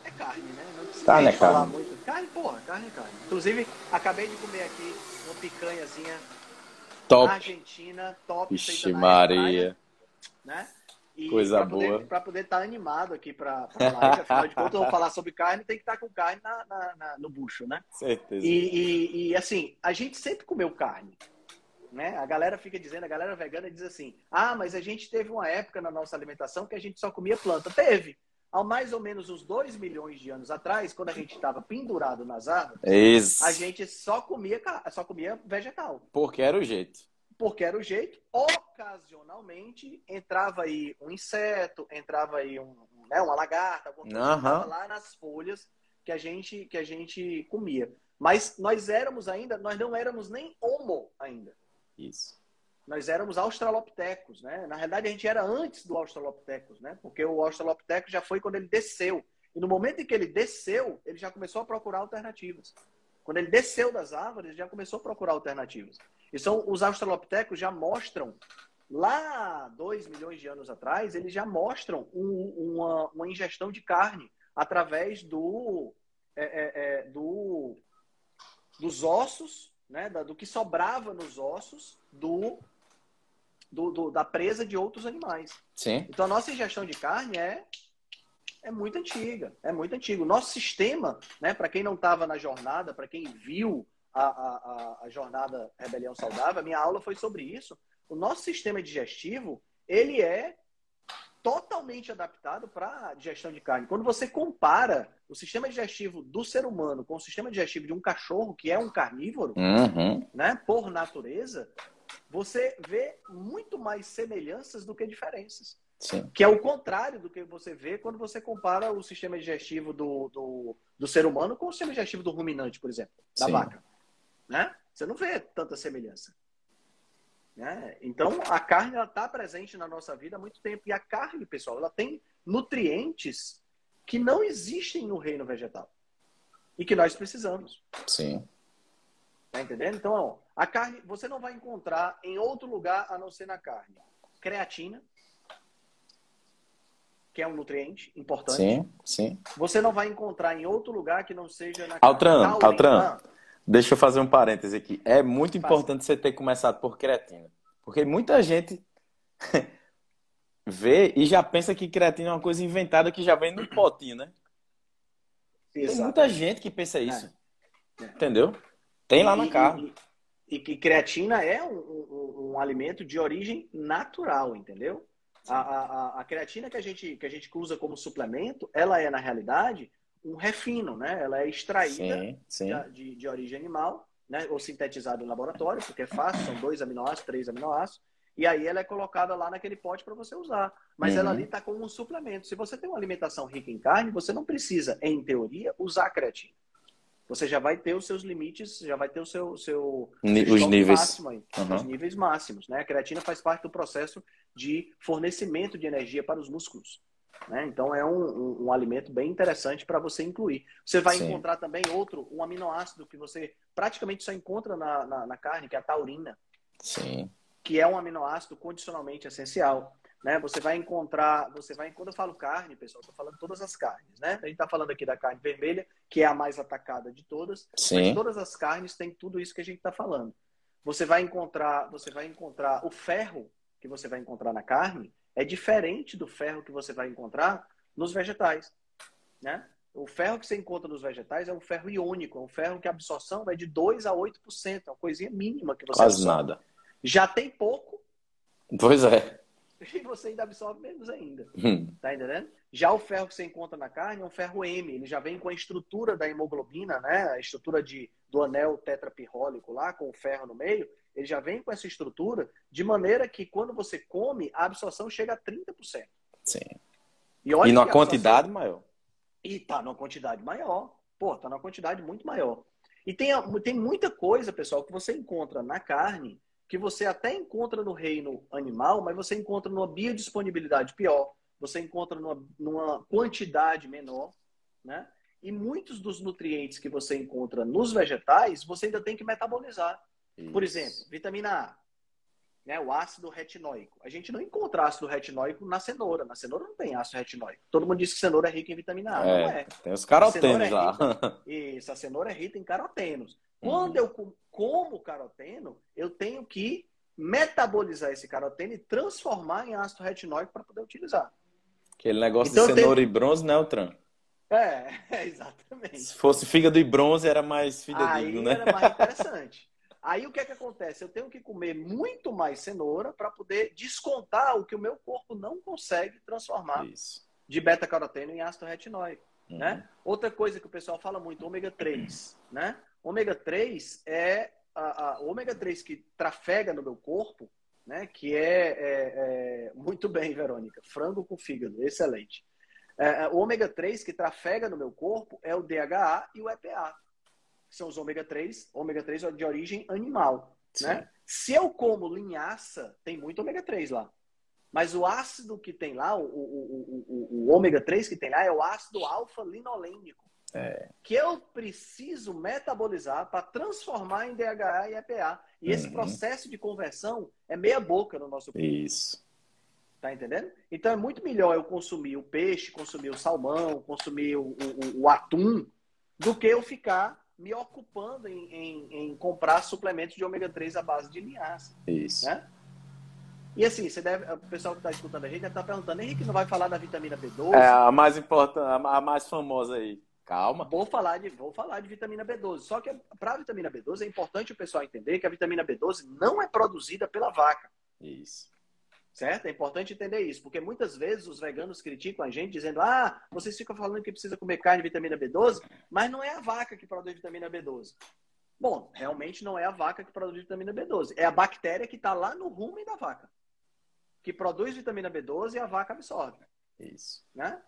é carne, né? Não precisa Carne é falar carne. muito. Carne, porra, carne é carne. Inclusive, acabei de comer aqui uma picanhazinha Top. argentina, top, airfryer, Maria. né? E Coisa pra poder, boa. Para poder estar animado aqui para a live, afinal de contas, eu vou falar sobre carne, tem que estar com carne na, na- na- no bucho, né? Certeza. E, e- e, assim, a gente sempre comeu carne. Né? A galera fica dizendo, a galera vegana diz assim: ah, mas a gente teve uma época na nossa alimentação que a gente só comia planta. Teve. Há mais ou menos uns 2 milhões de anos atrás, quando a gente estava pendurado nas árvores, Isso. a gente só comia, só comia vegetal. Porque era o jeito. Porque era o jeito. Ocasionalmente entrava aí um inseto, entrava aí um, né, uma lagarta, alguma coisa estava lá nas folhas que a gente que a gente comia. Mas nós éramos ainda, nós não éramos nem homo ainda. Isso. Nós éramos australopitecos, né? Na realidade a gente era antes do australopithecus, né? Porque o australopithecus já foi quando ele desceu. E no momento em que ele desceu, ele já começou a procurar alternativas. Quando ele desceu das árvores, ele já começou a procurar alternativas. E são, os australopitecos já mostram, lá dois milhões de anos atrás, eles já mostram um- uma, uma ingestão de carne através do, é, é, é, do dos ossos, né, da- do que sobrava nos ossos do, do- do- da presa de outros animais. Sim. Então a nossa ingestão de carne é É muito antiga, é muito antigo. O nosso sistema, né, para quem não estava na jornada, para quem viu a, a, a, jornada Rebelião Saudável, a minha aula foi sobre isso. O nosso sistema digestivo, ele é totalmente adaptado para digestão de carne. Quando você compara o sistema digestivo do ser humano com o sistema digestivo de um cachorro, que é um carnívoro, uhum. né, por natureza, você vê muito mais semelhanças do que diferenças. Sim. Que é o contrário do que você vê quando você compara o sistema digestivo do, do, do ser humano com o sistema digestivo do ruminante, por exemplo, da Sim. vaca. Né? Você não vê tanta semelhança. Né? Então, a carne está presente na nossa vida há muito tempo. E a carne, pessoal, ela tem nutrientes que não existem no reino vegetal. E que nós precisamos. Sim. Tá entendendo? Então, ó, a carne, você não vai encontrar em outro lugar a não ser na carne. Creatina, que é um nutriente importante. Sim, sim. Você não vai encontrar em outro lugar que não seja na Altran, Altran. Ah, Deixa eu fazer um parêntese aqui. É muito importante você ter começado por creatina. Porque muita gente vê e já pensa que creatina é uma coisa inventada que já vem no potinho, né? Exato. Tem muita gente que pensa isso. É. Entendeu? Tem lá na carne. E, que creatina é um, um, um, alimento de origem natural, entendeu? A, a, a, creatina que a, gente, que a gente usa como suplemento, ela é, na realidade, um refino, né? Ela é extraída sim, sim. De, de, origem animal, né? Ou sintetizada no laboratório, porque é fácil, são dois aminoácidos, três aminoácidos. E aí ela é colocada lá naquele pote para você usar. Mas uhum. ela ali está como um suplemento. Se você tem uma alimentação rica em carne, você não precisa, em teoria, usar creatina. Você já vai ter os seus limites, já vai ter o seu, seu, os níveis máximo aí, uhum. os níveis máximos, né? A creatina faz parte do processo de fornecimento de energia para os músculos. Né? Então é um, um, um, alimento bem interessante para você incluir. Você vai Sim. encontrar também outro, um aminoácido que você praticamente só encontra na, na, na, carne, que é a taurina. Sim. Que é um aminoácido condicionalmente essencial. Né? Você vai encontrar, você vai, quando eu falo carne, pessoal, estou falando todas as carnes, né? A gente está falando aqui da carne vermelha, que é a mais atacada de todas, Sim. mas todas as carnes têm tudo isso que a gente está falando. Você vai encontrar, você vai encontrar o ferro que você vai encontrar na carne, é diferente do ferro que você vai encontrar nos vegetais, né? O ferro que você encontra nos vegetais é um ferro iônico, é um ferro que a absorção vai de 2 a 8%, é uma coisinha mínima que você Quase absorve. nada. Já tem pouco. Pois é. E você ainda absorve menos ainda. Hum. Tá entendendo? Já o ferro que você encontra na carne é um ferro M, ele já vem com a estrutura da hemoglobina, né? A estrutura de, do anel tetrapirrólico lá, com o ferro no meio, ele já vem com essa estrutura de maneira que quando você come, a absorção chega a 30%. Sim. E, e numa quantidade maior. E tá numa quantidade maior. Pô, tá numa quantidade muito maior. E tem, tem muita coisa, pessoal, que você encontra na carne, que você até encontra no reino animal, mas você encontra numa biodisponibilidade pior, você encontra numa, numa quantidade menor, né? E muitos dos nutrientes que você encontra nos vegetais, você ainda tem que metabolizar. Isso. Por exemplo, vitamina A, né, o ácido retinóico. A gente não encontra ácido retinóico na cenoura. Na cenoura não tem ácido retinóico. Todo mundo diz que cenoura é rica em vitamina A. É, não é. Tem os carotenos é lá. isso, a cenoura é rica em carotenos. Uhum. Quando eu como caroteno, eu tenho que metabolizar esse caroteno e transformar em ácido retinóico para poder utilizar. Aquele negócio então, de cenoura tem... e bronze, né, Tran? É, exatamente. Se fosse fígado e bronze, era mais fidedigno, né? era mais interessante. Aí o que é que acontece? Eu tenho que comer muito mais cenoura para poder descontar o que o meu corpo não consegue transformar Isso. de beta-caroteno em ácido retinóico. Uhum. Né? Outra coisa que o pessoal fala muito, ômega 3. Né? Ômega 3 é a, a ômega 3 que trafega no meu corpo, né? que é, é, é muito bem, Verônica, frango com fígado, excelente. É, é o ômega 3 que trafega no meu corpo é o DHA e o EPA que são os ômega 3, ômega 3 é de origem animal, né? Se eu como linhaça, tem muito ômega 3 lá. Mas o ácido que tem lá, o, o, o, o ômega 3 que tem lá, é o ácido alfa-linolênico. É. Que eu preciso metabolizar para transformar em DHA e EPA. E uhum. esse processo de conversão é meia boca no nosso corpo. Isso. Tá entendendo? Então é muito melhor eu consumir o peixe, consumir o salmão, consumir o, o, o atum, do que eu ficar me ocupando em, em, em, comprar suplementos de ômega 3 à base de linhaça. Isso. Né? E assim, você deve, o pessoal que está escutando a gente deve estar tá perguntando, Henrique, não vai falar da vitamina B12? É, a mais importante, a mais famosa aí. Calma. Vou falar de, vou falar de vitamina B12. Só que para a vitamina B12 é importante o pessoal entender que a vitamina B12 não é produzida pela vaca. Isso. Certo? É importante entender isso, porque muitas vezes os veganos criticam a gente dizendo: ah, vocês ficam falando que precisa comer carne de vitamina B12, mas não é a vaca que produz vitamina B12. Bom, realmente não é a vaca que produz vitamina B12, é a bactéria que está lá no rumen da vaca, que produz vitamina B12 e a vaca absorve. Isso. Né?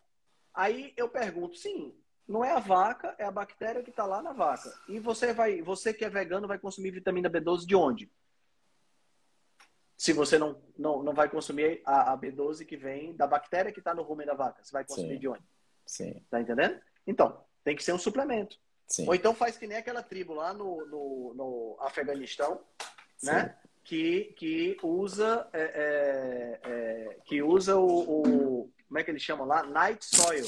Aí eu pergunto: sim, não é a vaca, é a bactéria que está lá na vaca. E você vai, você que é vegano vai consumir vitamina B12 de onde? Se você não, não, não vai consumir a, a B12 que vem da bactéria que está no rumen da vaca, você vai consumir Sim. de onde? Sim. Tá entendendo? Então, tem que ser um suplemento. Sim. Ou então faz que nem aquela tribo lá no, no, no Afeganistão, né? Que, que usa, é, é, é, que usa o, o, Como é que eles chamam lá? Night soil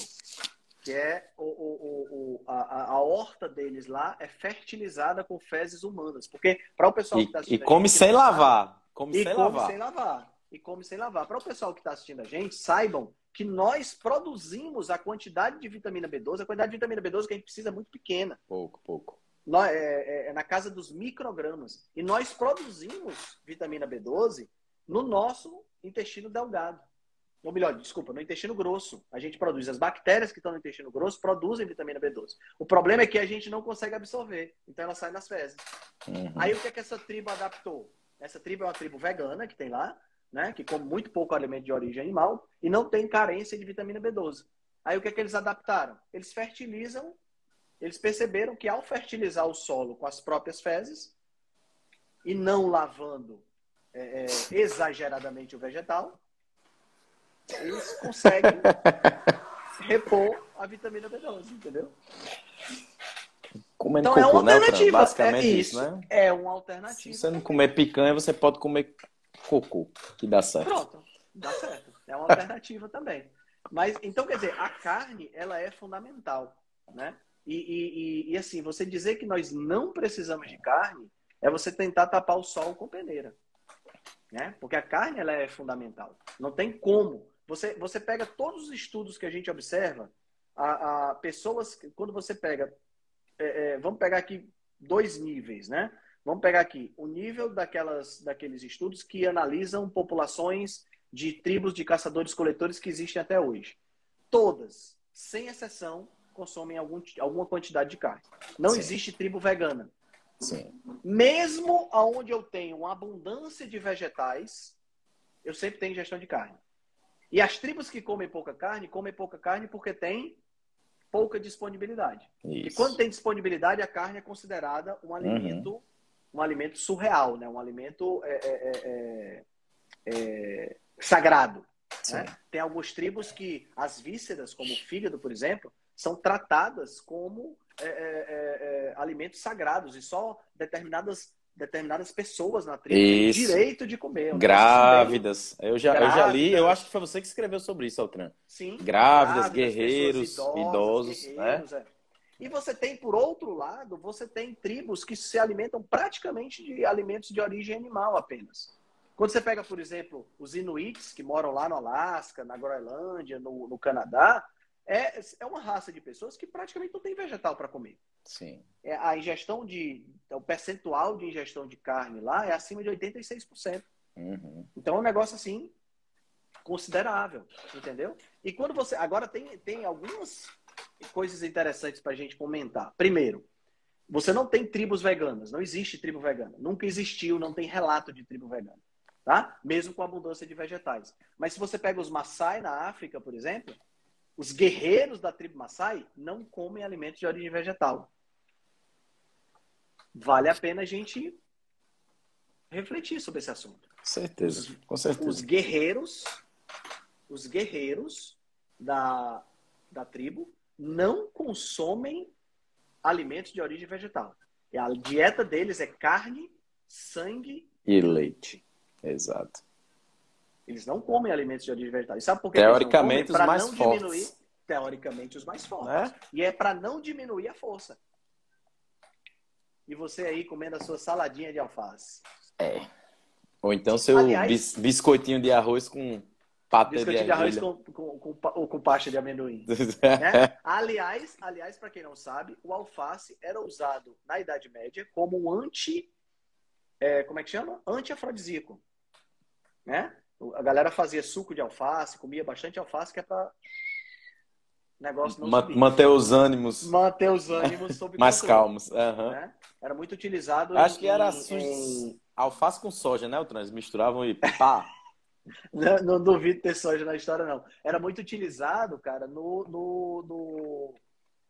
que é o, o, o, a, a horta deles lá é fertilizada com fezes humanas. Porque para o pessoal que está assistindo. E come sem lavar. Come e sem come lavar. sem lavar. E come sem lavar. Para o pessoal que está assistindo a gente, saibam que nós produzimos a quantidade de vitamina B12, a quantidade de vitamina B12 que a gente precisa é muito pequena. Pouco, pouco. Nós, é, é, é na casa dos microgramas. E nós produzimos vitamina B12 no nosso intestino delgado ou melhor, desculpa, no intestino grosso. A gente produz. As bactérias que estão no intestino grosso produzem vitamina B12. O problema é que a gente não consegue absorver. Então ela sai nas fezes. Uhum. Aí o que é que essa tribo adaptou? Essa tribo é uma tribo vegana que tem lá, né? Que come muito pouco alimento de origem animal e não tem carência de vitamina B12. Aí o que é que eles adaptaram? Eles fertilizam. Eles perceberam que ao fertilizar o solo com as próprias fezes e não lavando é, é, exageradamente o vegetal, eles conseguem repor a vitamina B12, entendeu? Comendo então cocô, é uma né, alternativa. Né, Basicamente é isso, né? É uma alternativa. Se você não comer picanha, você pode comer cocô, que dá certo. Pronto, dá certo. É uma alternativa também. Mas, então, quer dizer, a carne, ela é fundamental, né? E, e, e, e, assim, você dizer que nós não precisamos de carne é você tentar tapar o sol com peneira. Né? Porque a carne ela é fundamental. Não tem como você, você pega todos os estudos que a gente observa, a, a pessoas, quando você pega, é, é, vamos pegar aqui dois níveis, né? Vamos pegar aqui o nível daquelas, daqueles estudos que analisam populações de tribos de caçadores-coletores que existem até hoje. Todas, sem exceção, consomem algum, alguma quantidade de carne. Não Sim. existe tribo vegana. Sim. Mesmo aonde eu tenho uma abundância de vegetais, eu sempre tenho ingestão de carne. E as tribos que comem pouca carne, comem pouca carne porque tem pouca disponibilidade. Isso. E quando tem disponibilidade, a carne é considerada um alimento, uhum. um alimento surreal, né? um alimento é, é, é, é, é sagrado. Né? Tem algumas tribos que as vísceras, como o fígado, por exemplo, são tratadas como é, alimentos sagrados e só determinadas determinadas pessoas na tribo têm direito de comer. Grávidas. Eu já, Grávidas. eu já li, eu acho que foi você que escreveu sobre isso, Altran. Sim. Grávidas, Grávidas guerreiros, idosas, idosos. Guerreiros, né? é. E você tem, por outro lado, você tem tribos que se alimentam praticamente de alimentos de origem animal apenas. Quando você pega, por exemplo, os Inuits, que moram lá no Alasca, na Groenlândia, no, no Canadá, é, é uma raça de pessoas que praticamente não tem vegetal para comer. Sim. É, a ingestão de. O percentual de ingestão de carne lá é acima de 86%. Uhum. Então é um negócio assim considerável, entendeu? E quando você. Agora tem, tem algumas coisas interessantes para a gente comentar. Primeiro, você não tem tribos veganas, não existe tribo vegana. Nunca existiu, não tem relato de tribo vegana. Tá? Mesmo com abundância de vegetais. Mas se você pega os Maasai na África, por exemplo, os guerreiros da tribo Maasai não comem alimentos de origem vegetal. Vale a pena a gente refletir sobre esse assunto. Certeza, com certeza. Os guerreiros, os guerreiros da, da tribo não consomem alimentos de origem vegetal. E a dieta deles é carne, sangue e leite. Exato. Eles não comem alimentos de origem vegetal. E sabe por que Teoricamente, os mais fortes. Diminuir, teoricamente, os mais fortes. É? E é para não diminuir a força. E você aí comendo a sua saladinha de alface. É. Ou então seu Aliás, biscoitinho de arroz com pata biscoitinho de, de arroz com, com, com, com, com pasta de amendoim. né? Aliás, aliás para quem não sabe, o alface era usado na Idade Média como um anti... É, como é que chama? Anti-afrodisíaco. Né? A galera fazia suco de alface, comia bastante alface, que é para negócio não Ma subir. Manter os ânimos. Manter os ânimos sob Mais calmos. Uhum. Né? Era muito utilizado. Acho em, que era em... alface com soja, né, Eles misturavam e pá. não, não, duvido ter soja na história, não. Era muito utilizado, cara, no, no, no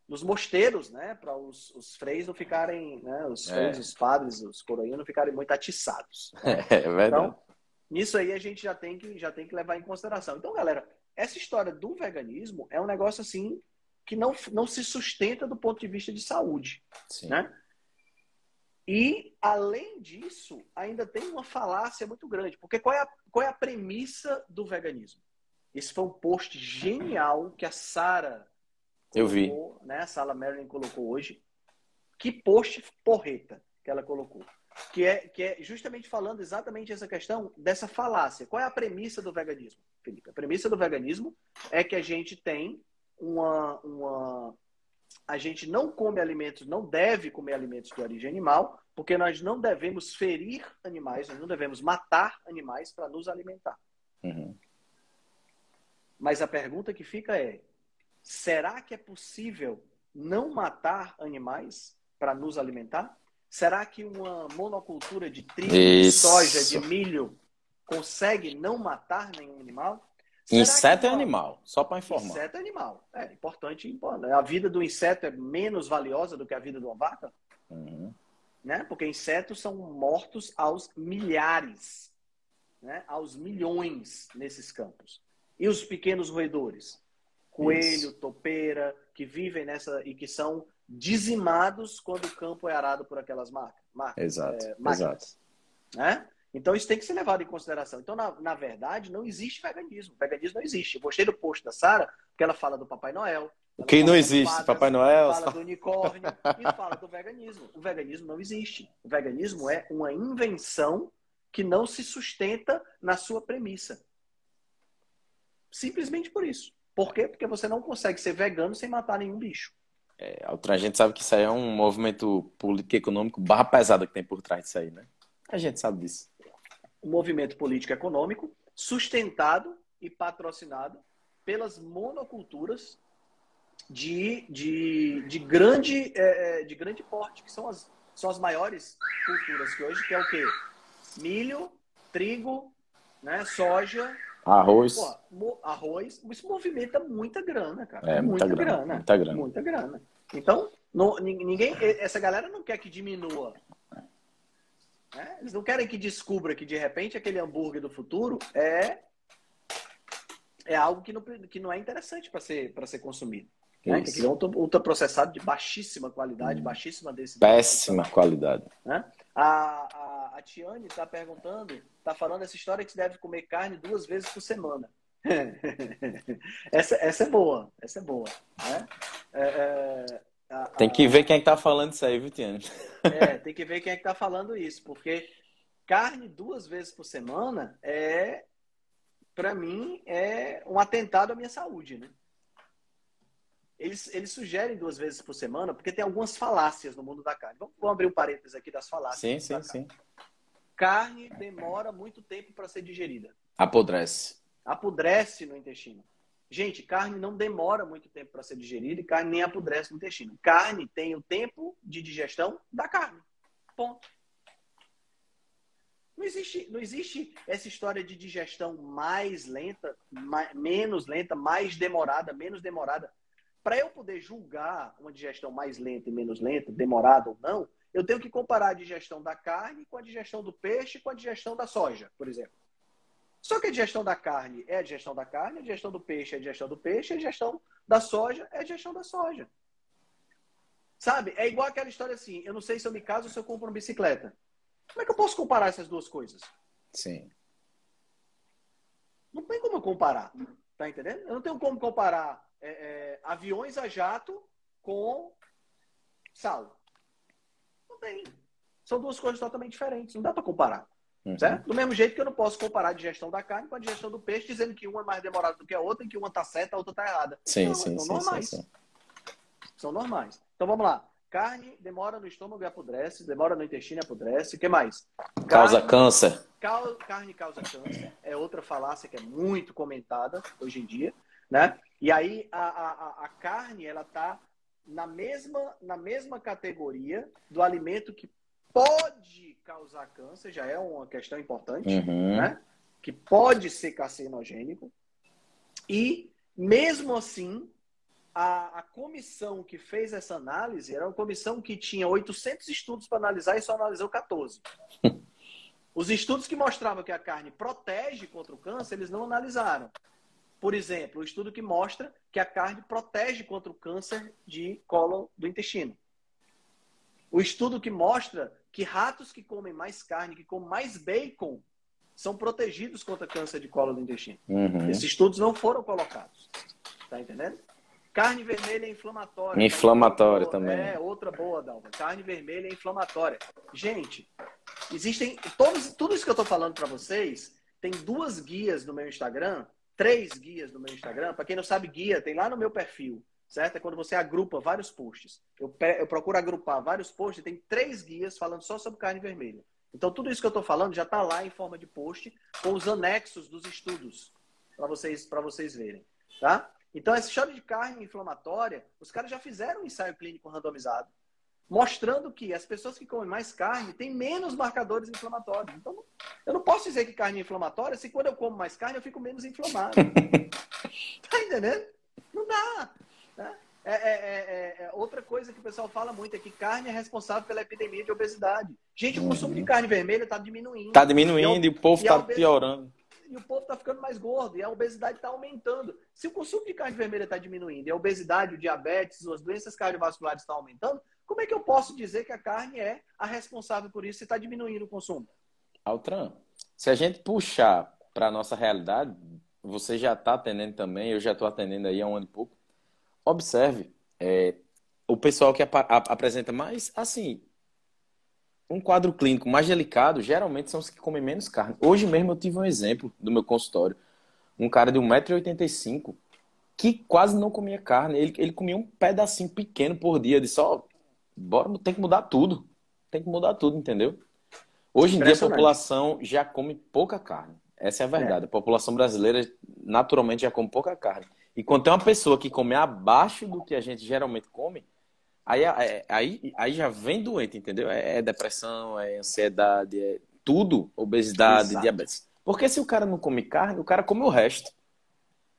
nos mosteiros, né? Para os, os freis não ficarem, né? Os freis, é. os padres, os coroinhos não ficarem muito atiçados. Né? É, é verdade. Então, Nisso aí a gente já tem que, já tem que levar em consideração. Então, galera, essa história do veganismo é um negócio assim que não, não se sustenta do ponto de vista de saúde. Sim. Né? E, além disso, ainda tem uma falácia muito grande. Porque qual é a, qual é a premissa do veganismo? Esse foi um post genial que a Sara eu vi, né? A Sala Marilyn colocou hoje. Que post porreta que ela colocou que é, que é justamente falando exatamente essa questão dessa falácia. Qual é a premissa do veganismo, Felipe? A premissa do veganismo é que a gente tem uma, uma. A gente não come alimentos, não deve comer alimentos de origem animal, porque nós não devemos ferir animais, nós não devemos matar animais para nos alimentar. Uhum. Mas a pergunta que fica é: será que é possível não matar animais para nos alimentar? Será que uma monocultura de trigo, de soja, de milho consegue não matar nenhum animal? Será inseto é animal, só para informar. Inseto é animal. É importante. A vida do inseto é menos valiosa do que a vida de uma vaca? Uhum. Né? Porque insetos são mortos aos milhares, né? aos milhões nesses campos. E os pequenos roedores? Coelho, Isso. topeira, que vivem nessa e que são dizimados quando o campo é arado por aquelas marcas. marcas exato, é, exato. Né? Então isso tem que ser levado em consideração. Então, na, na verdade, não existe veganismo. O veganismo não existe. Eu gostei do post da Sara, porque ela fala do Papai Noel. Quem não existe? Padas, Papai Noel? Fala do unicórnio e fala do veganismo. O veganismo não existe. O veganismo é uma invenção que não se sustenta na sua premissa. Simplesmente por isso. Por quê? Porque você não consegue ser vegano sem matar nenhum bicho. É, a gente sabe que isso aí é um movimento político econômico barra pesada que tem por trás disso aí, né? A gente sabe disso. Um movimento político econômico sustentado e patrocinado pelas monoculturas de, de, de, grande, é, é, de grande porte, que são as, são as maiores culturas que hoje, que é o quê? Milho, trigo, né, soja, Arroz. Pô, arroz, isso movimenta muita grana, cara. É, muita, muita grana, grana, Muita grana. Muita grana. Então, não, ninguém, essa galera não quer que diminua. Né? Eles não querem que descubra que, de repente, aquele hambúrguer do futuro é, é algo que não, que não é interessante para ser, ser consumido. Né? Que é um ultraprocessado de baixíssima qualidade, hum. baixíssima densidade. Péssima qualidade. Né? A, a, a Tiane está perguntando, está falando essa história que se deve comer carne duas vezes por semana. essa, essa é boa, essa é boa. Né? É, é, a, tem que ver quem é está falando isso aí, viu, Tiane? É, tem que ver quem é que está falando isso, porque carne duas vezes por semana é, para mim, é um atentado à minha saúde, né? eles, eles sugerem duas vezes por semana, porque tem algumas falácias no mundo da carne. Vamos, vamos abrir um parênteses aqui das falácias. Sim, sim, sim. Carne demora muito tempo para ser digerida. Apodrece. Apodrece no intestino. Gente, carne não demora muito tempo para ser digerida e carne nem apodrece no intestino. Carne tem o tempo de digestão da carne. Ponto. Não existe, não existe essa história de digestão mais lenta, mais, menos lenta, mais demorada, menos demorada. Para eu poder julgar uma digestão mais lenta e menos lenta, demorada ou não, eu tenho que comparar a digestão da carne com a digestão do peixe com a digestão da soja, por exemplo. Só que a digestão da carne é a digestão da carne, a digestão do peixe é a digestão do peixe, a digestão da soja é a digestão da soja. Sabe? É igual aquela história assim: eu não sei se eu me caso ou se eu compro uma bicicleta. Como é que eu posso comparar essas duas coisas? Sim. Não tem como eu comparar. Tá entendendo? Eu não tenho como comparar é, é, aviões a jato com sal. Tem. São duas coisas totalmente diferentes. Não dá para comparar. Uhum. Certo? Do mesmo jeito que eu não posso comparar a digestão da carne com a digestão do peixe, dizendo que uma é mais demorada do que a outra, e que uma está certa, a outra está errada. Sim, não, sim, são sim, normais. Sim, sim. São normais. Então vamos lá. Carne demora no estômago e apodrece, demora no intestino e apodrece. O que mais? Carne, causa câncer. Cal, carne causa câncer. É outra falácia que é muito comentada hoje em dia, né? E aí a, a, a carne, ela tá na mesma, na mesma categoria do alimento que pode causar câncer, já é uma questão importante, uhum. né? Que pode ser carcinogênico. E, mesmo assim, a, a, comissão que fez essa análise era uma comissão que tinha 800 estudos para analisar e só analisou 14. Os estudos que mostravam que a carne protege contra o câncer, eles não analisaram. Por exemplo, o estudo que mostra que a carne protege contra o câncer de colo do intestino. O estudo que mostra que ratos que comem mais carne, que comem mais bacon, são protegidos contra câncer de colo do intestino. Uhum. Esses estudos não foram colocados. Tá entendendo? Carne vermelha é inflamatória. Inflamatória é também. É, outra boa, Dalva. Carne vermelha é inflamatória. Gente, existem. Todos, tudo isso que eu estou falando para vocês, tem duas guias no meu Instagram, três guias no meu Instagram. Para quem não sabe, guia tem lá no meu perfil certo? É quando você agrupa vários posts. Eu, eu procuro agrupar vários posts, tem três guias falando só sobre carne vermelha. Então, tudo isso que eu estou falando já está lá em forma de post, com os anexos dos estudos, para vocês, vocês verem. Tá? Então, esse choro de carne inflamatória, os caras já fizeram um ensaio clínico randomizado, mostrando que as pessoas que comem mais carne têm menos marcadores inflamatórios. Então, eu não posso dizer que carne é inflamatória se quando eu como mais carne eu fico menos inflamado. tá entendendo? Não dá. Né? É, é, é, é, outra coisa que o pessoal fala muito é que carne é responsável pela epidemia de obesidade. Gente, o consumo de carne vermelha está diminuindo. Está diminuindo e, o povo está piorando. E o povo está ficando mais gordo e a obesidade está aumentando. Se o consumo de carne vermelha está diminuindo e a obesidade, o diabetes, as doenças cardiovasculares estão aumentando, como é que eu posso dizer que a carne é a responsável por isso e está diminuindo o consumo? Altran, se a gente puxar para a nossa realidade, você já está atendendo também, eu já estou atendendo aí há um ano e pouco observe, é, o pessoal que ap apresenta mais, assim, um quadro clínico mais delicado, geralmente são os que comem menos carne. Hoje mesmo eu tive um exemplo do meu consultório. Um cara de 1,85m que quase não comia carne. Ele, ele comia um pedacinho pequeno por dia. De só, bora, tem que mudar tudo. Tem que mudar tudo, entendeu? Hoje em dia a população já come pouca carne. Essa é a verdade. É. A população brasileira naturalmente já come pouca carne. E quando tem uma pessoa que come abaixo do que a gente geralmente come, aí, é, aí, aí já vem doente, entendeu? É, é depressão, é ansiedade, é tudo, obesidade, Exato. diabetes. Porque se o cara não come carne, o cara come o resto.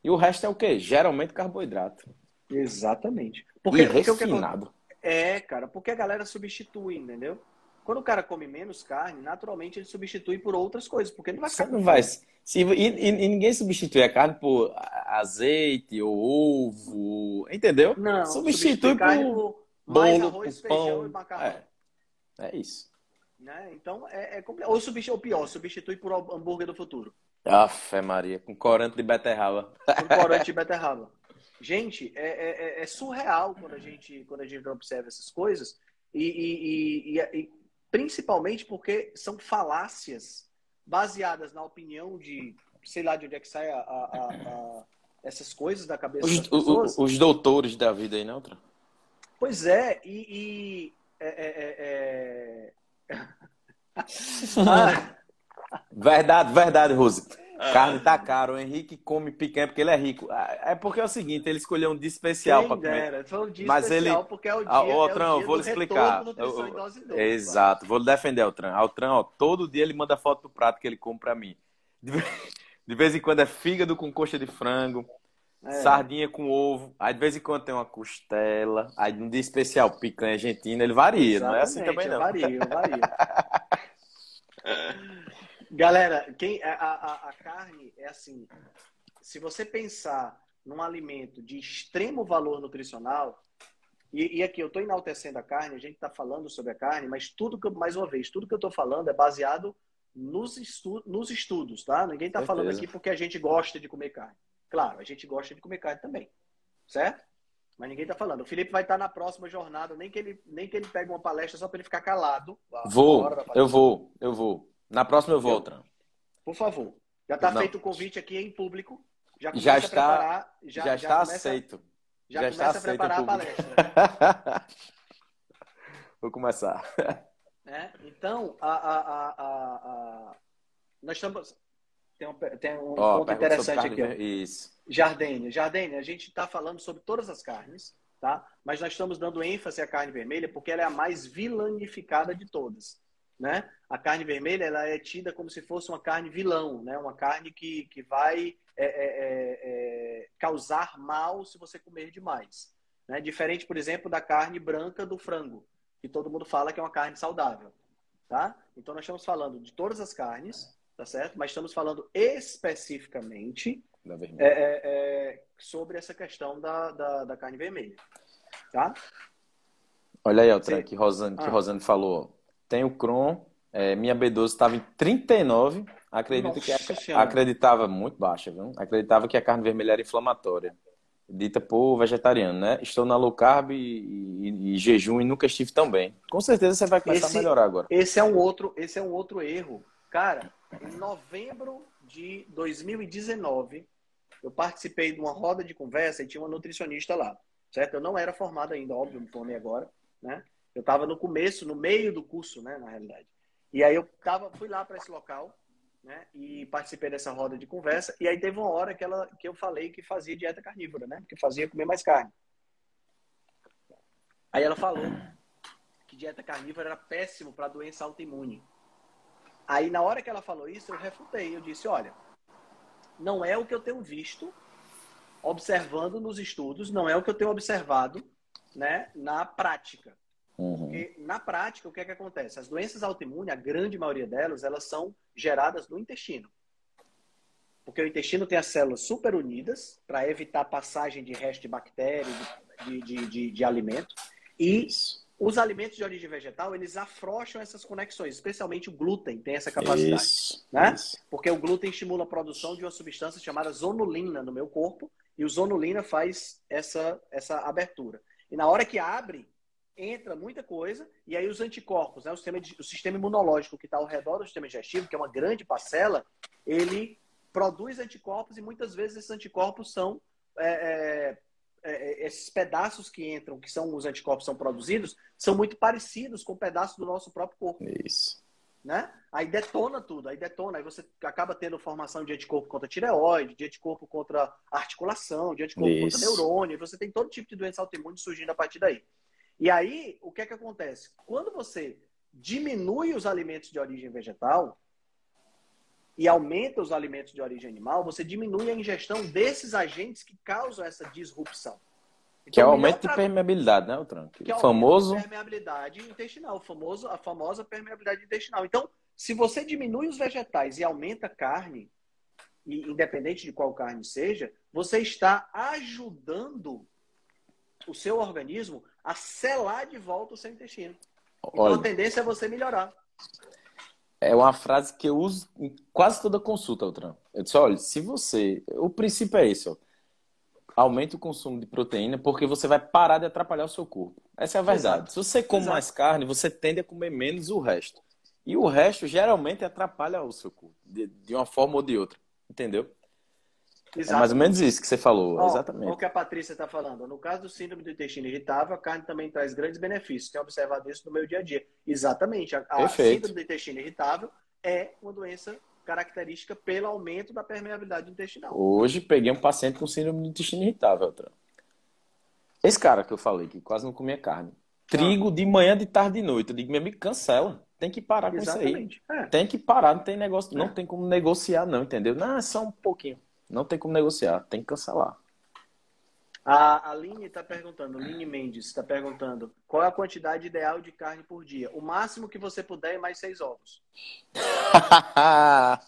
E o resto é o quê? Geralmente carboidrato. Exatamente. Porque, e refinado. Porque, é, cara, porque a galera substitui, entendeu? Quando o cara come menos carne, naturalmente ele substitui por outras coisas, porque ele vai Você não vai. Se, e, e, ninguém substitui a carne por azeite ou ovo, entendeu? Não, substitui, por, por bolo, arroz, por pão. feijão e macarrão. É, é isso. Né? Então, é, é complicado. Ou, substitui, ou pior, substitui por hambúrguer do futuro. Afe Maria, com corante de beterraba. Com corante de beterraba. Gente, é, é, é, é, surreal quando a gente, quando a gente observa essas coisas. E, e, e, e, principalmente porque são falácias baseadas na opinião de, sei lá de onde é que sai a, a, a, essas coisas da cabeça os, das pessoas. Os, os doutores da vida aí, não? Outra? Pois é, e... é ah. Verdade, verdade, Rose. Ah. Carne tá caro. O Henrique come picanha porque ele é rico. É porque é o seguinte, ele escolheu um dia especial para comer. Foi um dia Mas especial ele... porque é o dia, ah, Altran, é o dia vou lhe explicar. Eu, Exato, vou lhe defender, Altran. Altran, ó, todo dia ele manda foto do prato que ele come para mim. De vez em quando é fígado com coxa de frango, é. sardinha com ovo. Aí de vez em quando tem uma costela. Aí um dia especial, picanha argentina. Ele varia, Exatamente, não é assim também não. Varia, varia. Galera, quem, a, a, a carne é assim. Se você pensar num alimento de extremo valor nutricional, e, e, aqui eu estou enaltecendo a carne, a gente está falando sobre a carne, mas tudo que, mais uma vez, tudo que eu estou falando é baseado nos, estu nos estudos, tá? Ninguém está falando aqui porque a gente gosta de comer carne. Claro, a gente gosta de comer carne também, certo? Mas ninguém está falando. O Felipe vai estar tá na próxima jornada, nem que ele, nem que ele pegue uma palestra só para ele ficar calado. Vou, eu vou, eu vou. Na próxima eu volto. Por favor. Já está feito o convite aqui em público. Já, já está, preparar, já, já, está começa, aceito. Já, já começa a preparar a palestra. Vou começar. É, então, a, a, a, nós estamos. Tem um, tem um oh, ponto interessante aqui. Ó. Isso. Jardine. Jardine, a gente está falando sobre todas as carnes, tá? Mas nós estamos dando ênfase à carne vermelha porque ela é a mais vilanificada de todas. Né? A carne vermelha ela é tida como se fosse uma carne vilão, né? uma carne que, que vai é, é, é, é, causar mal se você comer demais. Né? Diferente, por exemplo, da carne branca do frango, que todo mundo fala que é uma carne saudável. Tá? Então, nós estamos falando de todas as carnes, tá certo? Mas estamos falando especificamente é, é, sobre essa questão da, da, da, carne vermelha. Tá? Olha aí, outra que Rosane, que ah. Rosane falou. Tem o Cron, é, minha B12 estava em 39. Acredito Nossa que acreditava muito baixa, viu? Acreditava que a carne vermelha era inflamatória, dita por vegetariano, né? Estou na low carb e, e, e jejum e nunca estive tão bem. Com certeza você vai começar esse, a melhorar agora. Esse é um outro, esse é um outro erro, cara. Em novembro de 2019, eu participei de uma roda de conversa e tinha uma nutricionista lá, certo? Eu não era formado ainda, óbvio, me formei agora, né? Eu estava no começo, no meio do curso, né, na realidade. E aí eu tava, fui lá para esse local, né, e participei dessa roda de conversa. E aí teve uma hora que, ela, que eu falei que fazia dieta carnívora, né, que fazia comer mais carne. Aí ela falou que dieta carnívora era péssimo para doença autoimune. Aí na hora que ela falou isso, eu refutei. Eu disse, olha, não é o que eu tenho visto observando nos estudos, não é o que eu tenho observado, né, na prática. Uhum. Porque na prática, o que é que acontece? As doenças autoimunes, a grande maioria delas, elas são geradas no intestino. Porque o intestino tem as células super unidas para evitar passagem de resto de bactérias, de, de, de, de alimento. E Isso. os alimentos de origem vegetal, eles afrouxam essas conexões, especialmente o glúten tem essa capacidade. Isso. Né? Isso. Porque o glúten estimula a produção de uma substância chamada zonulina no meu corpo, e o zonulina faz essa, essa abertura. E na hora que abre, entra muita coisa, e aí os anticorpos, né, o, sistema, o sistema imunológico que está ao redor do sistema digestivo, que é uma grande parcela, ele produz anticorpos e muitas vezes esses anticorpos são é, é, é, esses pedaços que entram, que são os anticorpos são produzidos, são muito parecidos com pedaços do nosso próprio corpo. Isso. Né? Aí detona tudo, aí detona, aí você acaba tendo formação de anticorpo contra tireoide, de anticorpo contra articulação, de anticorpo Isso. contra neurônio, você tem todo tipo de doença autoimune surgindo a partir daí. E aí, o que é que acontece? Quando você diminui os alimentos de origem vegetal e aumenta os alimentos de origem animal, você diminui a ingestão desses agentes que causam essa disrupção. Então, que é o aumento de permeabilidade, né, Otran? Que é o famoso permeabilidade intestinal, famoso, a famosa permeabilidade intestinal. Então, se você diminui os vegetais e aumenta a carne, e independente de qual carne seja, você está ajudando o seu organismo a selar de volta o seu intestino. Então Olha, a tendência é você melhorar. É uma frase que eu uso em quase toda consulta, Altran. Eu disse, olha, se você. O princípio é esse, ó. Aumenta o consumo de proteína porque você vai parar de atrapalhar o seu corpo. Essa é a verdade. Exato. Se você come Exato. mais carne, você tende a comer menos o resto. E o resto geralmente atrapalha o seu corpo, de, de uma forma ou de outra. Entendeu? Exatamente. É mais ou menos isso que você falou, Ó, exatamente. O que a Patrícia está falando. No caso do síndrome do intestino irritável, a carne também traz grandes benefícios. Tenho observado isso no meu dia a dia. Exatamente. A, a síndrome do intestino irritável é uma doença característica pelo aumento da permeabilidade intestinal. Hoje peguei um paciente com síndrome do intestino irritável. Esse cara que eu falei, que quase não comia carne. Trigo ah. de manhã, de tarde e de noite. Eu digo, meu amigo, cancela. Tem que parar com Exatamente. isso aí. É. Tem que parar, não tem negócio, é. não tem como negociar, não, entendeu? Não, é só um pouquinho. Não tem como negociar, tem que cancelar. A Aline está perguntando, Aline Mendes está perguntando, qual é a quantidade ideal de carne por dia? O máximo que você puder é mais seis ovos.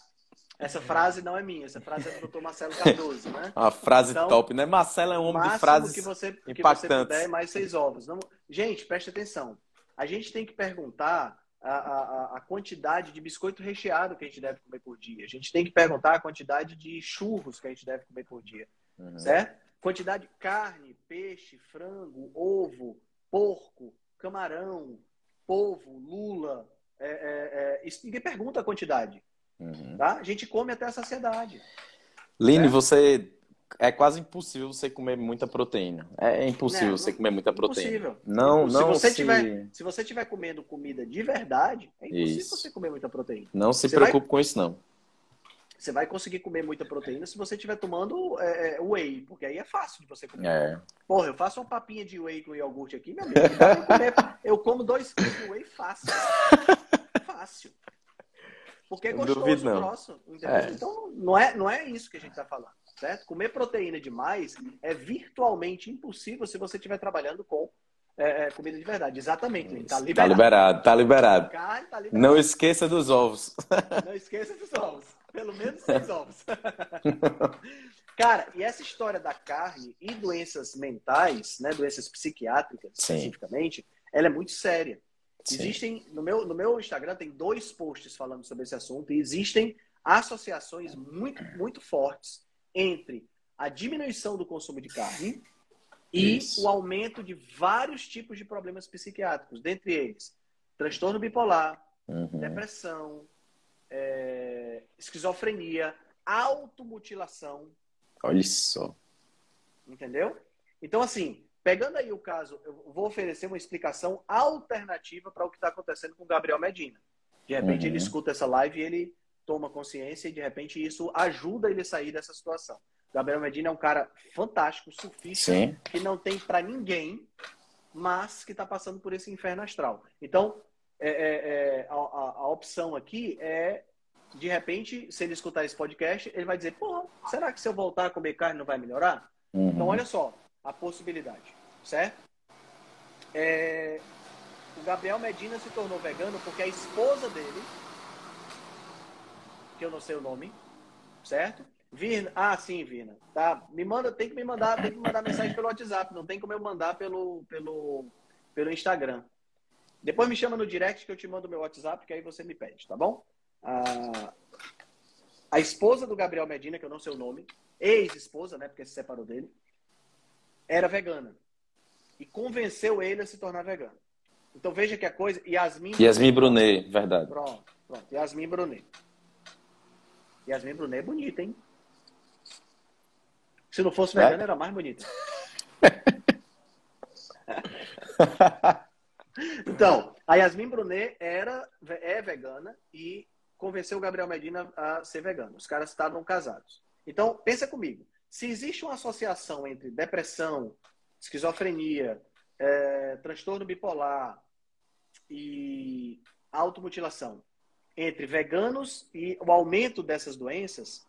essa frase não é minha, essa frase é do Dr. Marcelo Cardoso, né? Uma frase então, top, né? Marcelo é um homem de frases que você, que você puder é mais seis ovos. Não... Gente, preste atenção. A gente tem que perguntar a, a, a, quantidade de biscoito recheado que a gente deve comer por dia. A gente tem que perguntar a quantidade de churros que a gente deve comer por dia. Uhum. Certo? Quantidade de carne, peixe, frango, ovo, porco, camarão, polvo, lula, é, é, é, ninguém pergunta a quantidade. Uhum. Tá? A gente come até a saciedade. Line, você é quase impossível você comer muita proteína. É impossível não, você comer muita proteína. Impossível. Não, se não você se... tiver, se você estiver comendo comida de verdade, é impossível isso. você comer muita proteína. Não se você preocupe vai... com isso não. Você vai conseguir comer muita proteína se você estiver tomando é, é, whey, porque aí é fácil de você comer. É. Porra, eu faço uma papinha de whey com iogurte aqui, meu amigo. Eu, comer, eu como dois quilos de whey fácil. Fácil. Porque é gostoso não. Grosso, é. Então, não é, não é isso que a gente está falando, certo? Comer proteína demais é virtualmente impossível se você estiver trabalhando com é, é, comida de verdade. Exatamente, Está liberado. Tá liberado, tá liberado. tá liberado. Não esqueça dos ovos. Não esqueça dos ovos. Pelo menos seis ovos. Cara, e essa história da carne e doenças mentais, né, doenças psiquiátricas Sim. especificamente, ela é muito séria. Sim. Existem, no meu, no meu Instagram tem dois posts falando sobre esse assunto e existem associações muito, muito fortes entre a diminuição do consumo de carne e Isso. o aumento de vários tipos de problemas psiquiátricos, dentre eles transtorno bipolar, uhum. depressão, é, esquizofrenia, automutilação. Olha só. Entendeu? Então, assim, Pegando aí o caso, eu vou oferecer uma explicação alternativa para o que está acontecendo com o Gabriel Medina. De repente uhum. ele escuta essa live e ele toma consciência e de repente isso ajuda ele a sair dessa situação. Gabriel Medina é um cara fantástico, surfista, Sim. que não tem para ninguém, mas que está passando por esse inferno astral. Então, é, é, é, a, a, a, opção aqui é, de repente, se ele escutar esse podcast, ele vai dizer, pô, será que se eu voltar a comer carne não vai melhorar? Uhum. Então, olha só, a possibilidade, certo? É, o Gabriel Medina se tornou vegano porque a esposa dele, que eu não sei o nome, certo? Virna, ah, sim, Virna. Tá, me manda, tem que me mandar, tem que mandar mensagem pelo WhatsApp, não tem como eu mandar pelo, pelo, pelo Instagram. Depois me chama no direct que eu te mando meu WhatsApp, que aí você me pede, tá bom? A, a esposa do Gabriel Medina, que eu não sei o nome, ex-esposa, né, porque se separou dele, era vegana. E convenceu ele a se tornar vegano. Então veja que a coisa. Yasmin. Yasmin Brunet, verdade. Pronto, pronto. Yasmin Brunet. Yasmin Brunet é bonita, hein? Se não fosse vegana, é? era mais bonita. então, a Yasmin Brunet era, é vegana e convenceu o Gabriel Medina a ser vegano. Os caras estavam casados. Então, pensa comigo. Se existe uma associação entre depressão, esquizofrenia, é, transtorno bipolar e automutilação entre veganos e o aumento dessas doenças,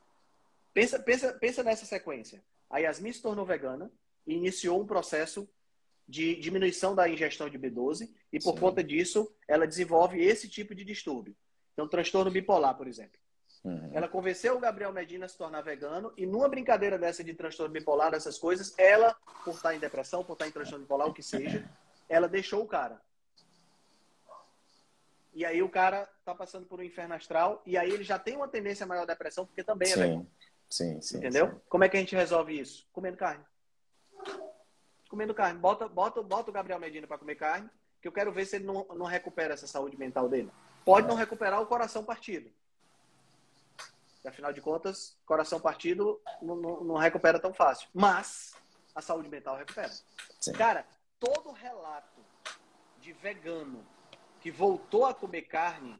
pensa, pensa, pensa nessa sequência. A Yasmin se tornou vegana e iniciou um processo de diminuição da ingestão de B12 e por Sim. conta disso ela desenvolve esse tipo de distúrbio. Então, transtorno bipolar, por exemplo. Uhum. Ela convenceu o Gabriel Medina a se tornar vegano e numa brincadeira dessa de transtorno bipolar, essas coisas, ela, por estar em depressão, por estar em transtorno bipolar, o que seja, ela deixou o cara. E aí o cara tá passando por um inferno astral e aí ele já tem uma tendência maior à depressão porque também é sim. vegano. Sim, sim. Entendeu? Sim. Como é que a gente resolve isso? Comendo carne. Comendo carne. Bota, bota, bota o Gabriel Medina para comer carne, que eu quero ver se ele não, não recupera essa saúde mental dele. Pode não recuperar o coração partido afinal de contas, coração partido não, não, não recupera tão fácil. Mas a saúde mental recupera. Sim. Cara, todo relato de vegano que voltou a comer carne,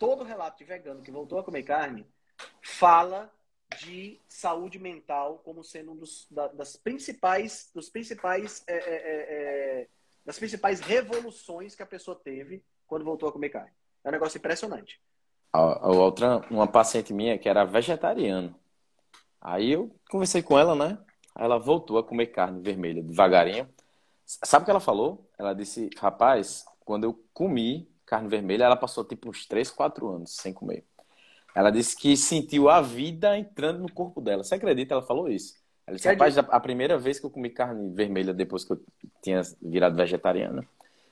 todo relato de vegano que voltou a comer carne, fala de saúde mental como sendo um dos da, das principais dos principais é, é, é, é das principais revoluções que a pessoa teve quando voltou a comer carne. É um negócio impressionante. A, outra, uma paciente minha que era vegetariana. Aí eu conversei com ela, né? Ela voltou a comer carne vermelha devagarinho. Sabe o que ela falou? Ela disse, rapaz, quando eu comi carne vermelha, ela passou tipo uns 3, 4 anos sem comer. Ela disse que sentiu a vida entrando no corpo dela. Você acredita? Ela falou isso. Ela disse, rapaz, a primeira vez que eu comi carne vermelha depois que eu tinha virado vegetariana,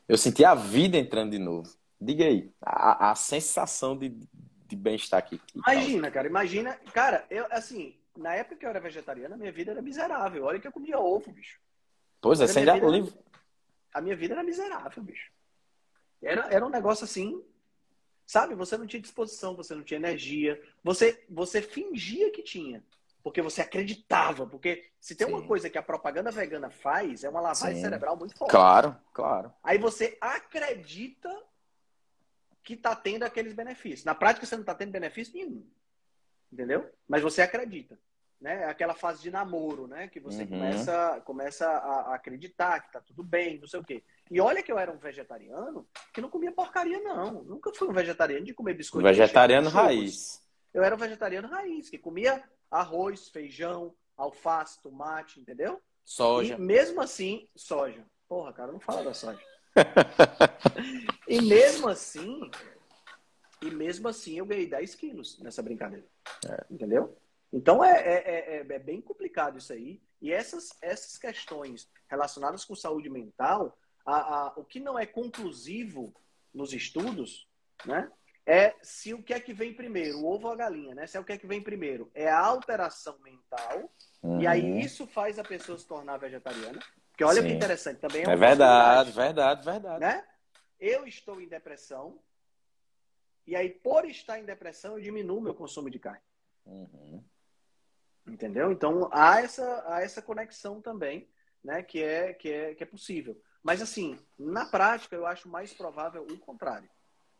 eu senti a vida entrando de novo. Diga aí, a, a sensação de, de bem-estar aqui. Imagina, cara, imagina. Cara, eu, assim, na época que eu era vegetariana, minha vida era miserável. Olha que eu comia ovo, bicho. Pois é, sem vida, A minha vida era miserável, bicho. Era, era um negócio assim, sabe? Você não tinha disposição, você não tinha energia, você, você fingia que tinha, porque você acreditava. Porque se tem Sim. uma coisa que a propaganda vegana faz, é uma lavagem Sim. cerebral muito forte. Claro, claro. Aí você acredita que está tendo aqueles benefícios. Na prática, você não está tendo benefício nenhum. Entendeu? Mas você acredita né? Aquela fase de namoro, né? Que você uhum. começa, começa a, acreditar que tá tudo bem, não sei o quê. E olha que eu era um vegetariano que não comia porcaria, não. Nunca fui um vegetariano de comer biscoito. Vegetariano raiz. Eu era um vegetariano raiz, que comia arroz, feijão, alface, tomate, entendeu? Soja. E mesmo assim, soja. Porra, cara, não fala da soja. e mesmo assim, e mesmo assim eu ganhei 10 quilos nessa brincadeira. É. Entendeu? Então é, é, é, é, bem complicado isso aí. E essas, essas questões relacionadas com saúde mental, a, a, o que não é conclusivo nos estudos, né? É se o que é que vem primeiro, o ovo ou a galinha, né? Se é o que é que vem primeiro, é a alteração mental, uhum. e aí isso faz a pessoa se tornar vegetariana. Porque olha Sim. que interessante, também é, é verdade, verdade, verdade. Né? Eu estou em depressão, e aí por estar em depressão eu diminuo meu consumo de carne. Uhum. Entendeu? Então há essa, há essa conexão também, né, que é, que, é, que é possível. Mas assim, na prática eu acho mais provável o contrário.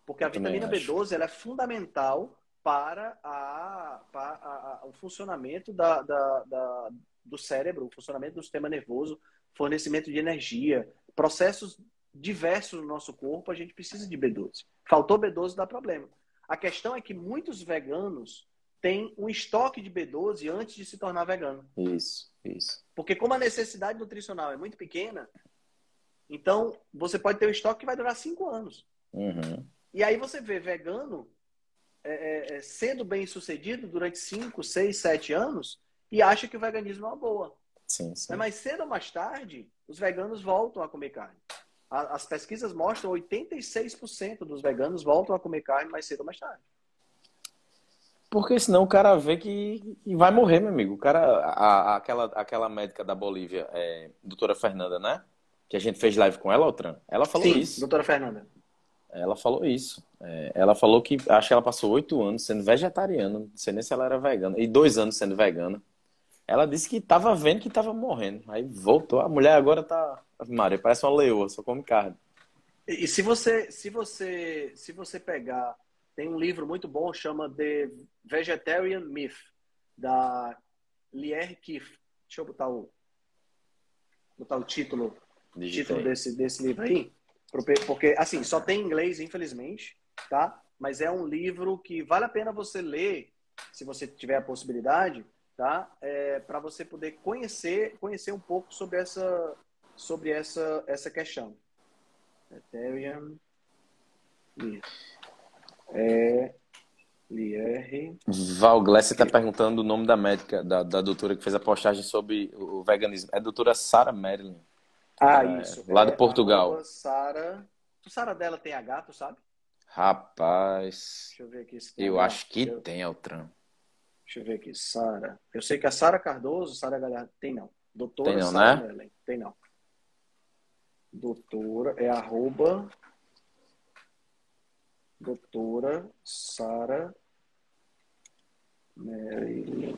Porque a vitamina B12 ela é fundamental para, a, para a, a, o funcionamento da, da, da, do cérebro, o funcionamento do sistema nervoso, fornecimento de energia, processos diversos no nosso corpo, a gente precisa de B12. Faltou B12 dá problema. A questão é que muitos veganos tem um estoque de B12 antes de se tornar vegano. Isso, isso. Porque como a necessidade nutricional é muito pequena, então você pode ter um estoque que vai durar cinco anos. Uhum. E aí você vê vegano é, é, é sendo bem sucedido durante cinco, seis, sete anos e acha que o veganismo é uma boa. Sim, sim. Mas cedo ou mais tarde, os veganos voltam a comer carne. As pesquisas mostram 86% dos veganos voltam a comer carne mais cedo ou mais tarde. Porque senão o cara vê que, vai morrer, meu amigo. O cara, a, a, aquela, aquela médica da Bolívia, é, doutora Fernanda, né? Que a gente fez live com ela, Altran. Ela falou Sim, isso. doutora Fernanda. Ela falou isso. É, ela falou que acho que ela passou oito anos sendo vegetariana, não sei nem se ela era vegana, e dois anos sendo vegana. Ela disse que estava vendo que estava morrendo. Aí voltou. A mulher agora tá. Maria, parece uma leoa, só come carne. E, e se você, se você, se você pegar tem um livro muito bom, chama The Vegetarian Myth, da Lier Kiff. Deixa eu botar o, botar o título, título desse, desse livro aí. Porque, assim, só tem em inglês, infelizmente, tá? Mas é um livro que vale a pena você ler, se você tiver a possibilidade, tá? É, para você poder conhecer, conhecer um pouco sobre essa, sobre essa, essa questão. Vegetarian Myth. É. Val Glesser está perguntando o nome da médica, da, da doutora que fez a postagem sobre o veganismo. É a doutora Sara Marilyn. Ah, é, isso. Lá é, de Portugal. Sara. O Sara dela tem H, tu sabe? Rapaz. Deixa eu ver aqui. eu acho que eu... tem, Altran. Deixa eu ver aqui. Sara. Eu sei que a Sara Cardoso, Sara Galhardo, tem não. Doutora tem não, Sarah né? Tem não. Doutora é arroba doutora Sara Mary.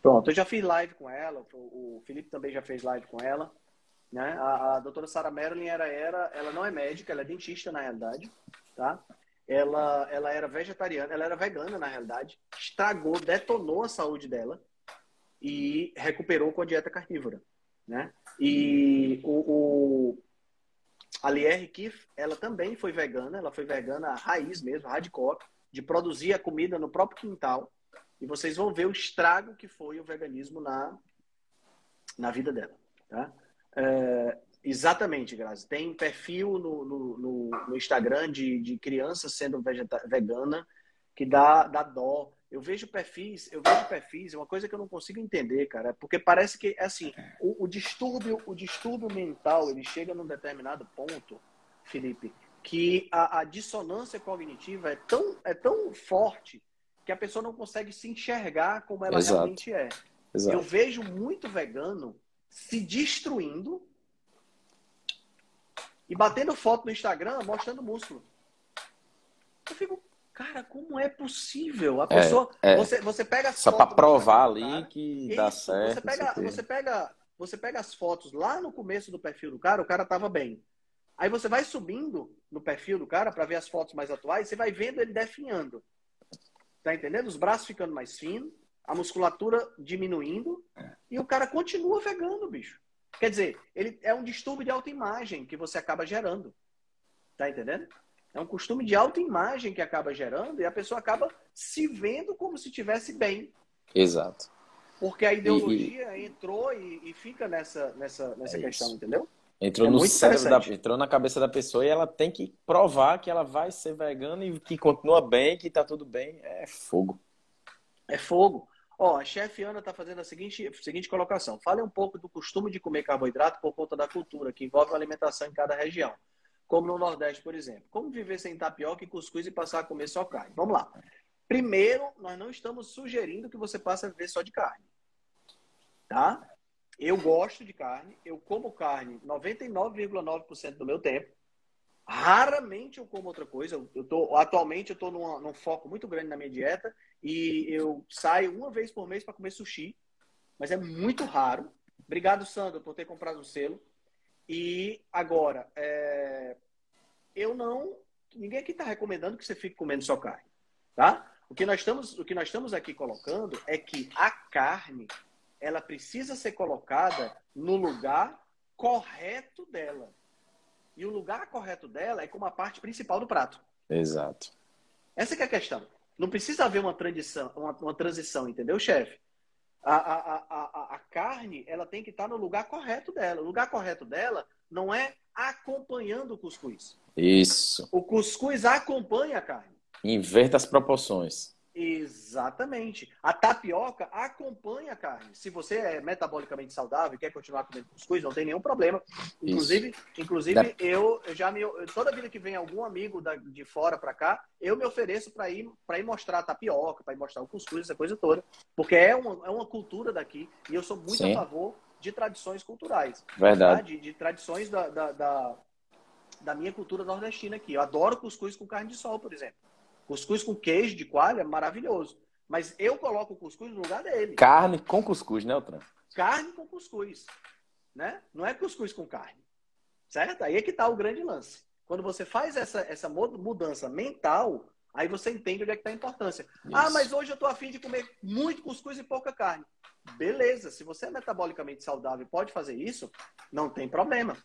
Pronto, eu já fiz live com ela, o Felipe também já fez live com ela. Né? A, a doutora Sara Marilyn era, era, ela não é médica, ela é dentista na realidade, tá? Ela, ela era vegetariana, ela era vegana na realidade, estragou, detonou a saúde dela e recuperou com a dieta carnívora, né? E o, o a Lier Kiff, ela também foi vegana, ela foi vegana raiz mesmo, hardcore, de produzir a comida no próprio quintal. E vocês vão ver o estrago que foi o veganismo na, na vida dela. Tá? É, exatamente, Grazi. Tem perfil no, no, no, no Instagram de, de criança sendo vegeta, vegana que dá, dá dó. Eu vejo perfis, eu vejo perfis, é uma coisa que eu não consigo entender, cara, porque parece que assim, o, o distúrbio, o distúrbio mental, ele chega num determinado ponto, Felipe, que a, a dissonância cognitiva é tão, é tão forte que a pessoa não consegue se enxergar como ela Exato. realmente é. Exato. Eu vejo muito vegano se destruindo e batendo foto no Instagram mostrando músculo. Eu fico, cara, como é possível? A É, pessoa, é. você, você pega as Só fotos para provar ali cara, que dá isso, certo. Você pega, você, pega, você pega as fotos lá no começo do perfil do cara, o cara tava bem. Aí você vai subindo no perfil do cara para ver as fotos mais atuais, você vai vendo ele definhando. Tá entendendo? Os braços ficando mais finos, a musculatura diminuindo e o cara continua vegano, bicho. Quer dizer, ele é um distúrbio de autoimagem que você acaba gerando. Tá entendendo? É um costume de autoimagem que acaba gerando e a pessoa acaba se vendo como se estivesse bem. Exato. Porque a ideologia entrou e, e fica nessa, nessa, nessa É questão, isso. entendeu? Entrou É no cérebro da, entrou na cabeça da pessoa e ela tem que provar que ela vai ser vegana e que continua bem, que tá tudo bem. É fogo. É fogo. Ó, a chefe Ana está fazendo a seguinte, seguinte colocação. Fale um pouco do costume de comer carboidrato por conta da cultura, que envolve a alimentação em cada região. Como no Nordeste, por exemplo. Como viver sem tapioca e cuscuz e passar a comer só carne? Vamos lá. Primeiro, nós não estamos sugerindo que você passe a viver só de carne. Tá? Eu gosto de carne, eu como carne 99,9% do meu tempo. Raramente eu como outra coisa. Eu, tô, atualmente eu estou num foco muito grande na minha dieta e eu saio uma vez por mês para comer sushi, mas é muito raro. Obrigado, Sandro, por ter comprado o selo. E agora, é, eu não. Ninguém aqui está recomendando que você fique comendo só carne, tá? O que nós estamos, o que nós estamos aqui colocando é que a carne ela precisa ser colocada no lugar correto dela. E o lugar correto dela é como a parte principal do prato. Exato. Essa é a questão. Não precisa haver uma transição, uma, uma transição entendeu, chefe? A, a, a, a, carne, ela tem que estar no lugar correto dela. O lugar correto dela não é acompanhando o cuscuz. Isso. O cuscuz acompanha a carne. Inverta as proporções. Exatamente. A tapioca acompanha a carne. Se você é metabolicamente saudável e quer continuar comendo cuscuz, não tem nenhum problema. Inclusive, inclusive eu, eu já me toda vida que vem algum amigo da, de fora para cá, eu me ofereço para ir para ir mostrar a tapioca, para ir mostrar o cuscuz, essa coisa toda, porque é uma, é uma cultura daqui e eu sou muito Sim. a favor de tradições culturais, Verdade. tá? de, de tradições da, da, da, da minha cultura nordestina aqui. Eu adoro cuscuz com carne de sol, por exemplo. Cuscuz com queijo de coalha, maravilhoso. Mas eu coloco o cuscuz no lugar dele. Carne com cuscuz, né, Otran? Carne com cuscuz. Né? Não é cuscuz com carne. Certo? Aí é que está o grande lance. Quando você faz essa, essa mudança mental, aí você entende onde é que está a importância. Ah, Isso. mas hoje eu estou afim de comer muito cuscuz e pouca carne. Beleza, se você é metabolicamente saudável e pode fazer isso, não tem problema.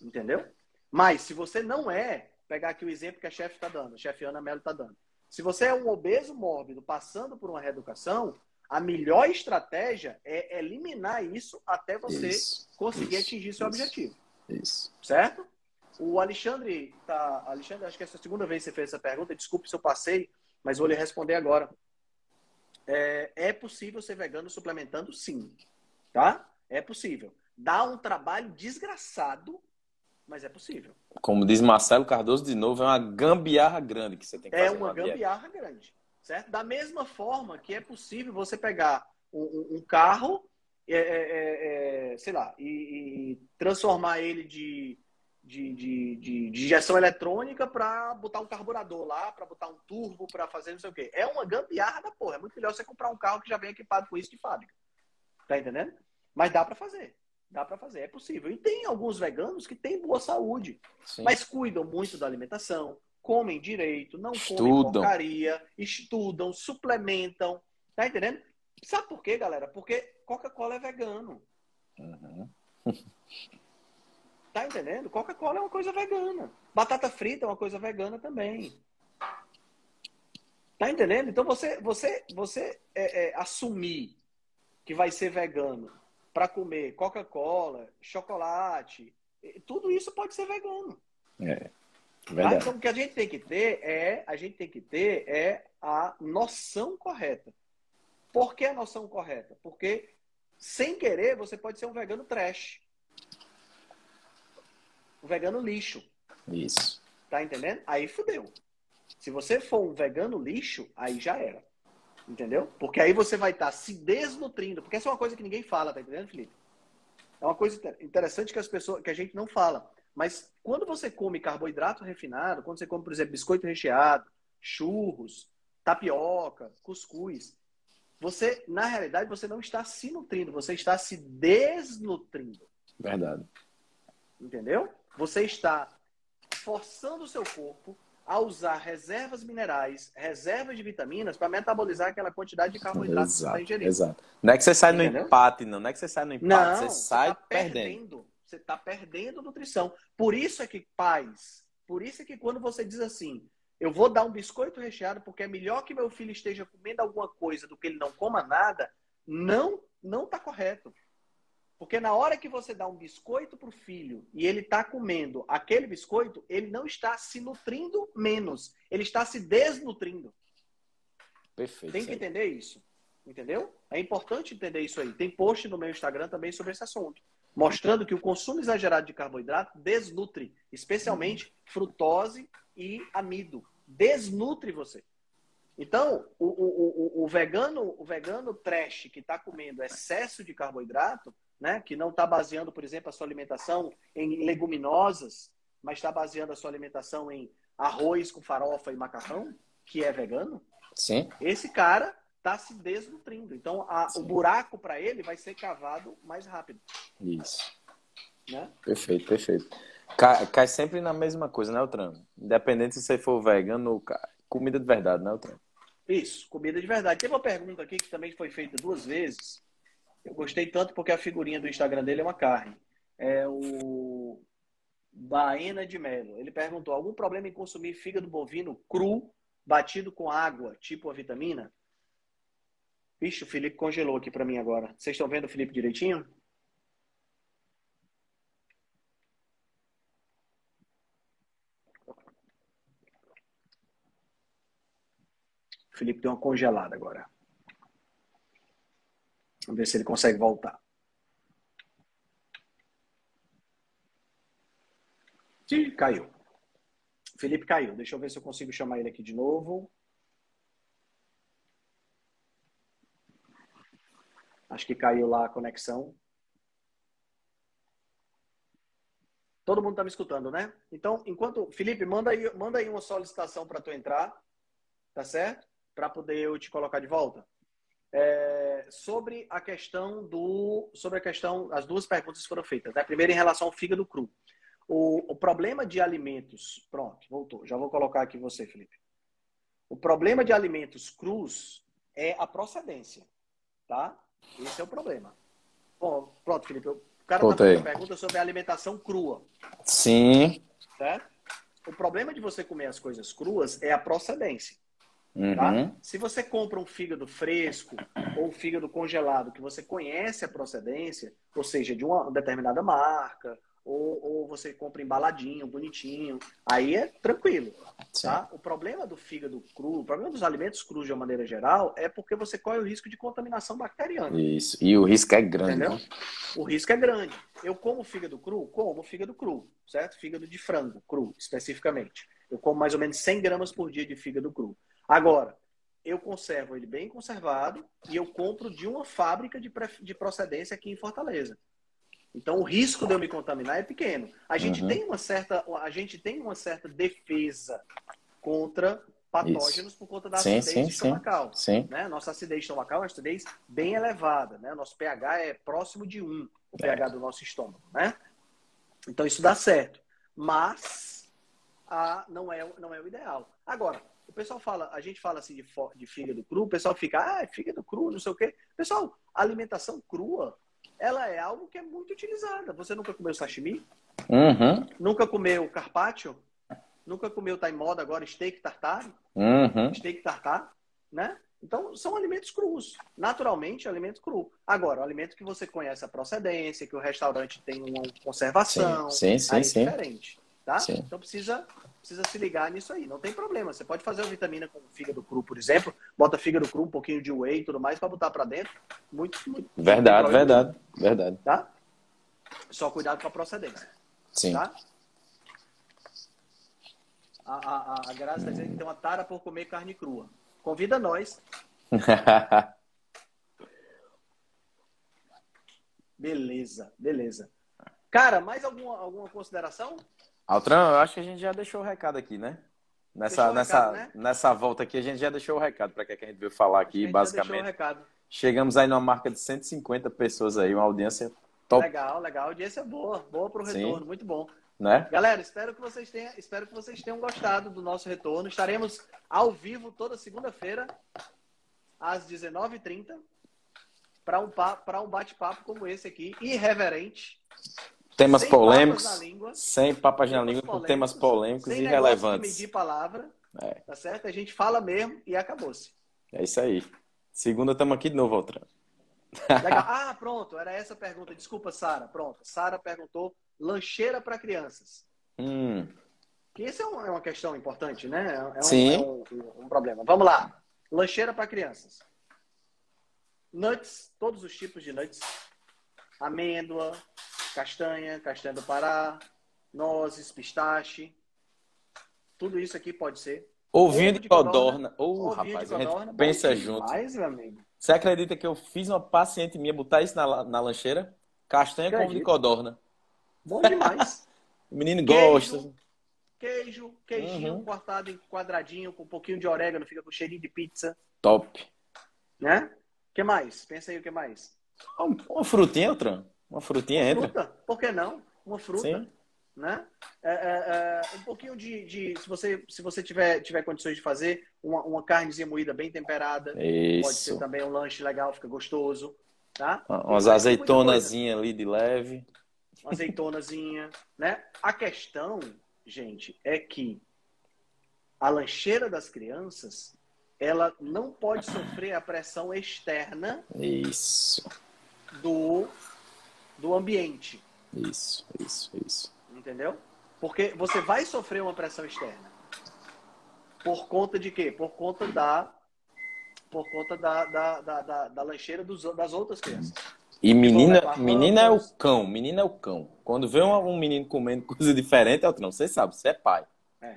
Entendeu? Mas se você não é, pegar aqui o exemplo que a chefe está dando, a chefe Ana Mello está dando. Se você é um obeso mórbido passando por uma reeducação, a melhor estratégia é eliminar isso até você Isso, conseguir isso, atingir seu isso. objetivo. Isso. Certo? O Alexandre tá. Alexandre, acho que essa é a segunda vez que você fez essa pergunta. Desculpe se eu passei, mas vou lhe responder agora. É, é possível ser vegano suplementando? Sim. Tá? É possível. Dá um trabalho desgraçado, mas é possível. Como diz Marcelo Cardoso de novo, é uma gambiarra grande que você tem que É fazer uma na dieta. gambiarra grande. Certo? Da mesma forma que é possível você pegar um, um- um carro, é, é, é, é, sei lá, e, e transformar ele de, de, de, de- de injeção eletrônica para botar um carburador lá, para botar um turbo, para fazer não sei o quê. É uma gambiarra da porra. É muito melhor você comprar um carro que já vem equipado com isso de fábrica. Tá entendendo? Mas dá para fazer. Dá para fazer, é possível. E tem alguns veganos que têm boa saúde, Sim. mas cuidam muito da alimentação, comem direito, não comem Estudam. porcaria, estudam, suplementam. Tá entendendo? Sabe por quê, galera? Porque Coca-Cola é vegano. Uhum. Tá entendendo? Coca-Cola é uma coisa vegana. Batata frita é uma coisa vegana também. Tá entendendo? Então você, você, você é, é, assumir que vai ser vegano para comer Coca-Cola, chocolate, tudo isso pode ser vegano. É. Tá? Verdade. Então o que a gente tem que ter é a gente tem que ter é a noção correta. Por que a noção correta? Porque sem querer você pode ser um vegano trash, um vegano lixo. Isso. Tá entendendo? Aí fudeu. Se você for um vegano lixo, aí já era. Entendeu? Porque aí você vai estar se desnutrindo. Porque essa é uma coisa que ninguém fala, tá entendendo, Felipe? É uma coisa inter- interessante que as pessoas, que a gente não fala. Mas quando você come carboidrato refinado, quando você come, por exemplo, biscoito recheado, churros, tapioca, cuscuz, você, na realidade, você não está se nutrindo, você está se desnutrindo. Verdade. Entendeu? Você está forçando o seu corpo a usar reservas minerais, reservas de vitaminas para metabolizar aquela quantidade de carboidrato exato, que você está ingerindo. Exato. Não é que você sai Entendeu? no empate, não. Não é que você sai no empate, Não, você sai tá perdendo. Você está perdendo nutrição. Por isso é que, pais, por isso é que quando você diz assim, eu vou dar um biscoito recheado porque é melhor que meu filho esteja comendo alguma coisa do que ele não coma nada, não não está correto. Porque na hora que você dá um biscoito para o filho e ele está comendo aquele biscoito, ele não está se nutrindo menos, ele está se desnutrindo. Perfeito. Tem que entender isso. Entendeu? É importante entender isso aí. Tem post no meu Instagram também sobre esse assunto. Mostrando que o consumo exagerado de carboidrato desnutre, especialmente frutose e amido. Desnutre você. Então, o, o, o, o vegano, o vegano trash que está comendo excesso de carboidrato, né, que não está baseando, por exemplo, a sua alimentação em leguminosas, mas está baseando a sua alimentação em arroz com farofa e macarrão, que é vegano, Sim. esse cara está se desnutrindo. Então, a- o buraco para ele vai ser cavado mais rápido. Isso. Né? Perfeito, perfeito. Cai, cai sempre na mesma coisa, né, Altran? Independente se você for vegano ou comida de verdade, né, Altran? Isso, comida de verdade. Tem uma pergunta aqui que também foi feita duas vezes. Eu gostei tanto porque a figurinha do Instagram dele é uma carne. É o Baena de Melo. Ele perguntou: algum problema em consumir fígado bovino cru, batido com água, tipo a vitamina? Vixe, o Felipe congelou aqui para mim agora. Vocês estão vendo o Felipe direitinho? O Felipe deu uma congelada agora. Vamos ver se ele consegue voltar. Ih, caiu. Felipe caiu. Deixa eu ver se eu consigo chamar ele aqui de novo. Acho que caiu lá a conexão. Todo mundo está me escutando, né? Então, enquanto. Felipe, manda aí, manda aí uma solicitação para tu entrar, tá certo? Para poder eu te colocar de volta. É, sobre a questão do. Sobre a questão. As duas perguntas foram feitas. Né? Primeiro, em relação ao fígado cru. O, o problema de alimentos. Pronto, voltou. Já vou colocar aqui você, Felipe. O problema de alimentos crus é a procedência. Tá? Esse é o problema. Bom, pronto, Felipe. O cara está Voltei. fazendo pergunta sobre a alimentação crua. Sim. Certo? O problema de você comer as coisas cruas é a procedência. Uhum. Tá? Se você compra um fígado fresco ou um fígado congelado que você conhece a procedência, ou seja, de uma determinada marca, ou, ou você compra embaladinho, bonitinho, aí é tranquilo. Sim. Tá? O problema do fígado cru, o problema dos alimentos crus de uma maneira geral, é porque você corre o risco de contaminação bacteriana. Isso. E o risco é grande. Entendeu? né? O risco é grande. Eu como fígado cru? Como fígado cru, certo? Fígado de frango cru, especificamente. Eu como mais ou menos 100 gramas por dia de fígado cru. Agora, eu conservo ele bem conservado e eu compro de uma fábrica de, de procedência aqui em Fortaleza. Então, o risco de eu me contaminar é pequeno. A gente Uhum. tem uma certa, a gente tem uma certa defesa contra patógenos por conta da Sim, acidez sim, sim. estomacal Sim. né? Nossa acidez estomacal é uma acidez bem elevada, né? Nosso pH é próximo de 1, o pH do nosso estômago, né? Então isso dá certo, mas ah, não, é, não é o ideal. Agora, o pessoal fala, a gente fala assim de, de fígado cru, o pessoal fica, ah, é fígado cru, não sei o quê. Pessoal, a alimentação crua, ela é algo que é muito utilizada. Você nunca comeu sashimi? Uhum. Nunca comeu carpaccio? Nunca comeu, tá em moda agora, steak tartar? Uhum. steak tartar, né? Então, são alimentos crus. Naturalmente, alimento cru. Agora, o alimento que você conhece a procedência, que o restaurante tem uma conservação, Sim, sim, aí sim, é diferente, tá? Sim. Então, precisa, precisa se ligar nisso aí. Não tem problema. Você pode fazer uma vitamina com fígado cru, por exemplo. Bota fígado cru, um pouquinho de whey e tudo mais para botar para dentro. Muito, muito. Verdade, verdade. Verdade. Tá? Só cuidado com a procedência. Sim. Tá? A, a, a, Graça está dizendo que tem uma tara por comer carne crua. Convida nós. Beleza, beleza. Cara, mais alguma, alguma consideração? Altran, eu acho que a gente já deixou o recado aqui, né? Nessa, nessa, recado, né? nessa volta aqui, a gente já deixou o recado para que a gente veio falar aqui, basicamente. Chegamos aí numa marca de 150 pessoas aí, uma audiência top. Legal, legal. Audiência boa, boa para o retorno, Sim. muito bom. Né? Galera, espero que vocês tenham, espero que vocês tenham gostado do nosso retorno. Estaremos ao vivo toda segunda-feira às 19h30 para um, um bate-papo como esse aqui, irreverente. Temas sem polêmicos, sem papas na língua, com temas polêmicos e relevantes. medir palavra, é. tá certo? A gente fala mesmo e acabou-se. É isso aí. Segunda, estamos aqui de novo, Altran. Ah, pronto, era essa a pergunta. Desculpa, Sara. Pronto. Sara perguntou lancheira para crianças. Hum. Que isso é, um, é, uma questão importante, né? É um, Sim. É um, um problema. Vamos lá. Lancheira para crianças. Nuts, todos os tipos de nuts. Amêndoa, castanha, castanha do Pará, nozes, pistache. Tudo isso aqui pode ser. Ovinho de codorna. Ô, oh, rapaz, a gente pensa junto. Mais, meu amigo. Você acredita que eu fiz uma paciente minha botar isso na, na lancheira? Castanha com de codorna. Bom demais. o menino queijo, gosta. Queijo, queijinho uhum. cortado em quadradinho, com um pouquinho de orégano, fica com cheirinho de pizza. Top. Né? O que mais? Pensa aí o que mais. Uma frutinha, outra. Uma frutinha uma entra. Fruta, por que não? Uma fruta. Sim. Né? É, é, é, um pouquinho de, de, se você se você tiver, tiver condições de fazer uma, uma carnezinha moída bem temperada Isso. pode ser também um lanche legal fica gostoso tá umas azeitonazinha ali de leve uma azeitonazinha né a questão gente é que a lancheira das crianças ela não pode sofrer a pressão externa isso do do ambiente isso isso isso Entendeu? Porque você vai sofrer uma pressão externa. Por conta de quê? Por conta da por conta da, da, da, da, da lancheira dos, das outras crianças. E menina, menina é o cão, menina é o cão. Quando vê um, um menino comendo coisa diferente, é outro não. Você sabe, você é pai. É.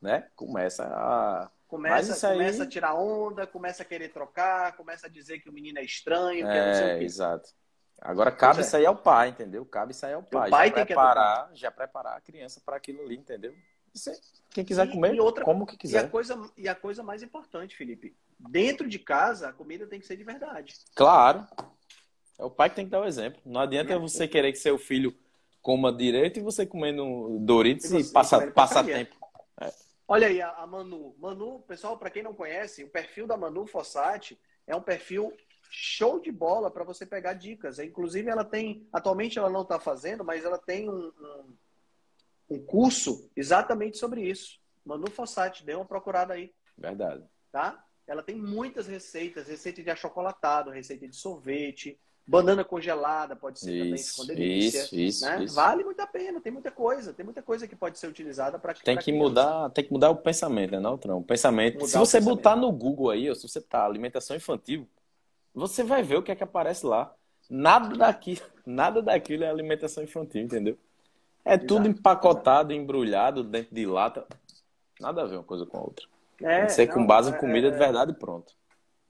Né? Começa a. Começa, aí... começa a tirar onda, começa a querer trocar, começa a dizer que o menino é estranho, que é, não sei o quê. Exato. Agora cabe é. aí ao pai, entendeu? Cabe aí ao pai. O pai já tem preparar, que já preparar a criança para aquilo ali, entendeu? quem quiser e, comer, e outra, como que quiser. E a, coisa, e a coisa mais importante, Felipe, dentro de casa a comida tem que ser de verdade. Claro. É o pai que tem que dar o exemplo. Não adianta é. você querer que seu filho coma direito e você comendo Doritos e, e passa, passa tempo. É. Olha aí a, a Manu. Manu, pessoal, para quem não conhece, o perfil da Manu Fossati é um perfil show de bola para você pegar dicas. Inclusive, ela tem, atualmente ela não está fazendo, mas ela tem um, um, um, curso exatamente sobre isso. Manu Fossati, dê uma procurada aí. Verdade. Tá? Ela tem muitas receitas, receita de achocolatado, receita de sorvete, banana congelada, pode ser isso, também, com delícia. Isso, isso, né? isso, Vale muito a pena, tem muita coisa, tem muita coisa que pode ser utilizada para Tem que mudar, tem que mudar o pensamento, né, não, Trão? O pensamento. Mudar se você botar no Google aí, ou se você tá alimentação infantil, você vai ver o que é que aparece lá. Nada daquilo, nada daquilo é alimentação infantil, entendeu? É Exato. tudo empacotado, embrulhado dentro de lata. Nada a ver uma coisa com a outra. É, Tem que ser não, com base em é, comida é, de verdade e pronto.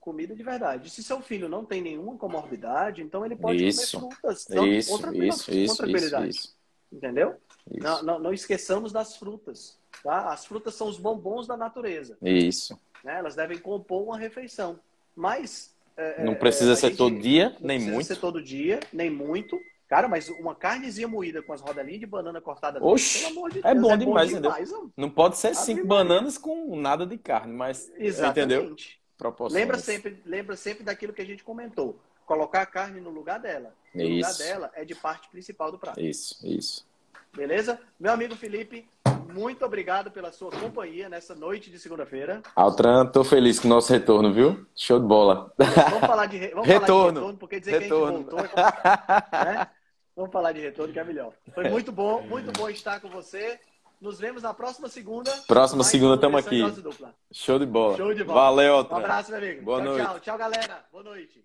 Comida de verdade. Se seu filho não tem nenhuma comorbidade, então ele pode isso, comer frutas. Então, isso, outra, isso, isso. Isso, isso. Entendeu? Não, não, não, esqueçamos das frutas. Tá? As frutas são os bombons da natureza. Isso. Né? Elas devem compor uma refeição. Mas é, não precisa ser gente, todo dia, nem muito. Não precisa ser todo dia, nem muito. Cara, mas uma carnezinha moída com as rodelinhas de banana cortada Oxi, pelo amor de é Deus, bom é demais, bom demais, entendeu? Não pode ser cinco bananas com nada de carne, mas Exatamente. entendeu? Lembra sempre, lembra sempre daquilo que a gente comentou. Colocar a carne no lugar dela. No isso. lugar dela é de parte principal do prato. Isso, isso. Beleza? Meu amigo Felipe, muito obrigado pela sua companhia nessa noite de segunda-feira. Altran, tô feliz com o nosso retorno, viu? Show de bola. Vamos falar de, vamos retorno. Falar de retorno, porque dizer retorno. que a gente voltou é né? Vamos falar de retorno, que é melhor. Foi muito bom, muito bom estar com você. Nos vemos na próxima segunda. Próxima segunda, estamos aqui. Show de bola. Show de bola. Valeu, Altran. Um abraço, meu amigo. Boa tchau, noite. Tchau, tchau, galera. Boa noite.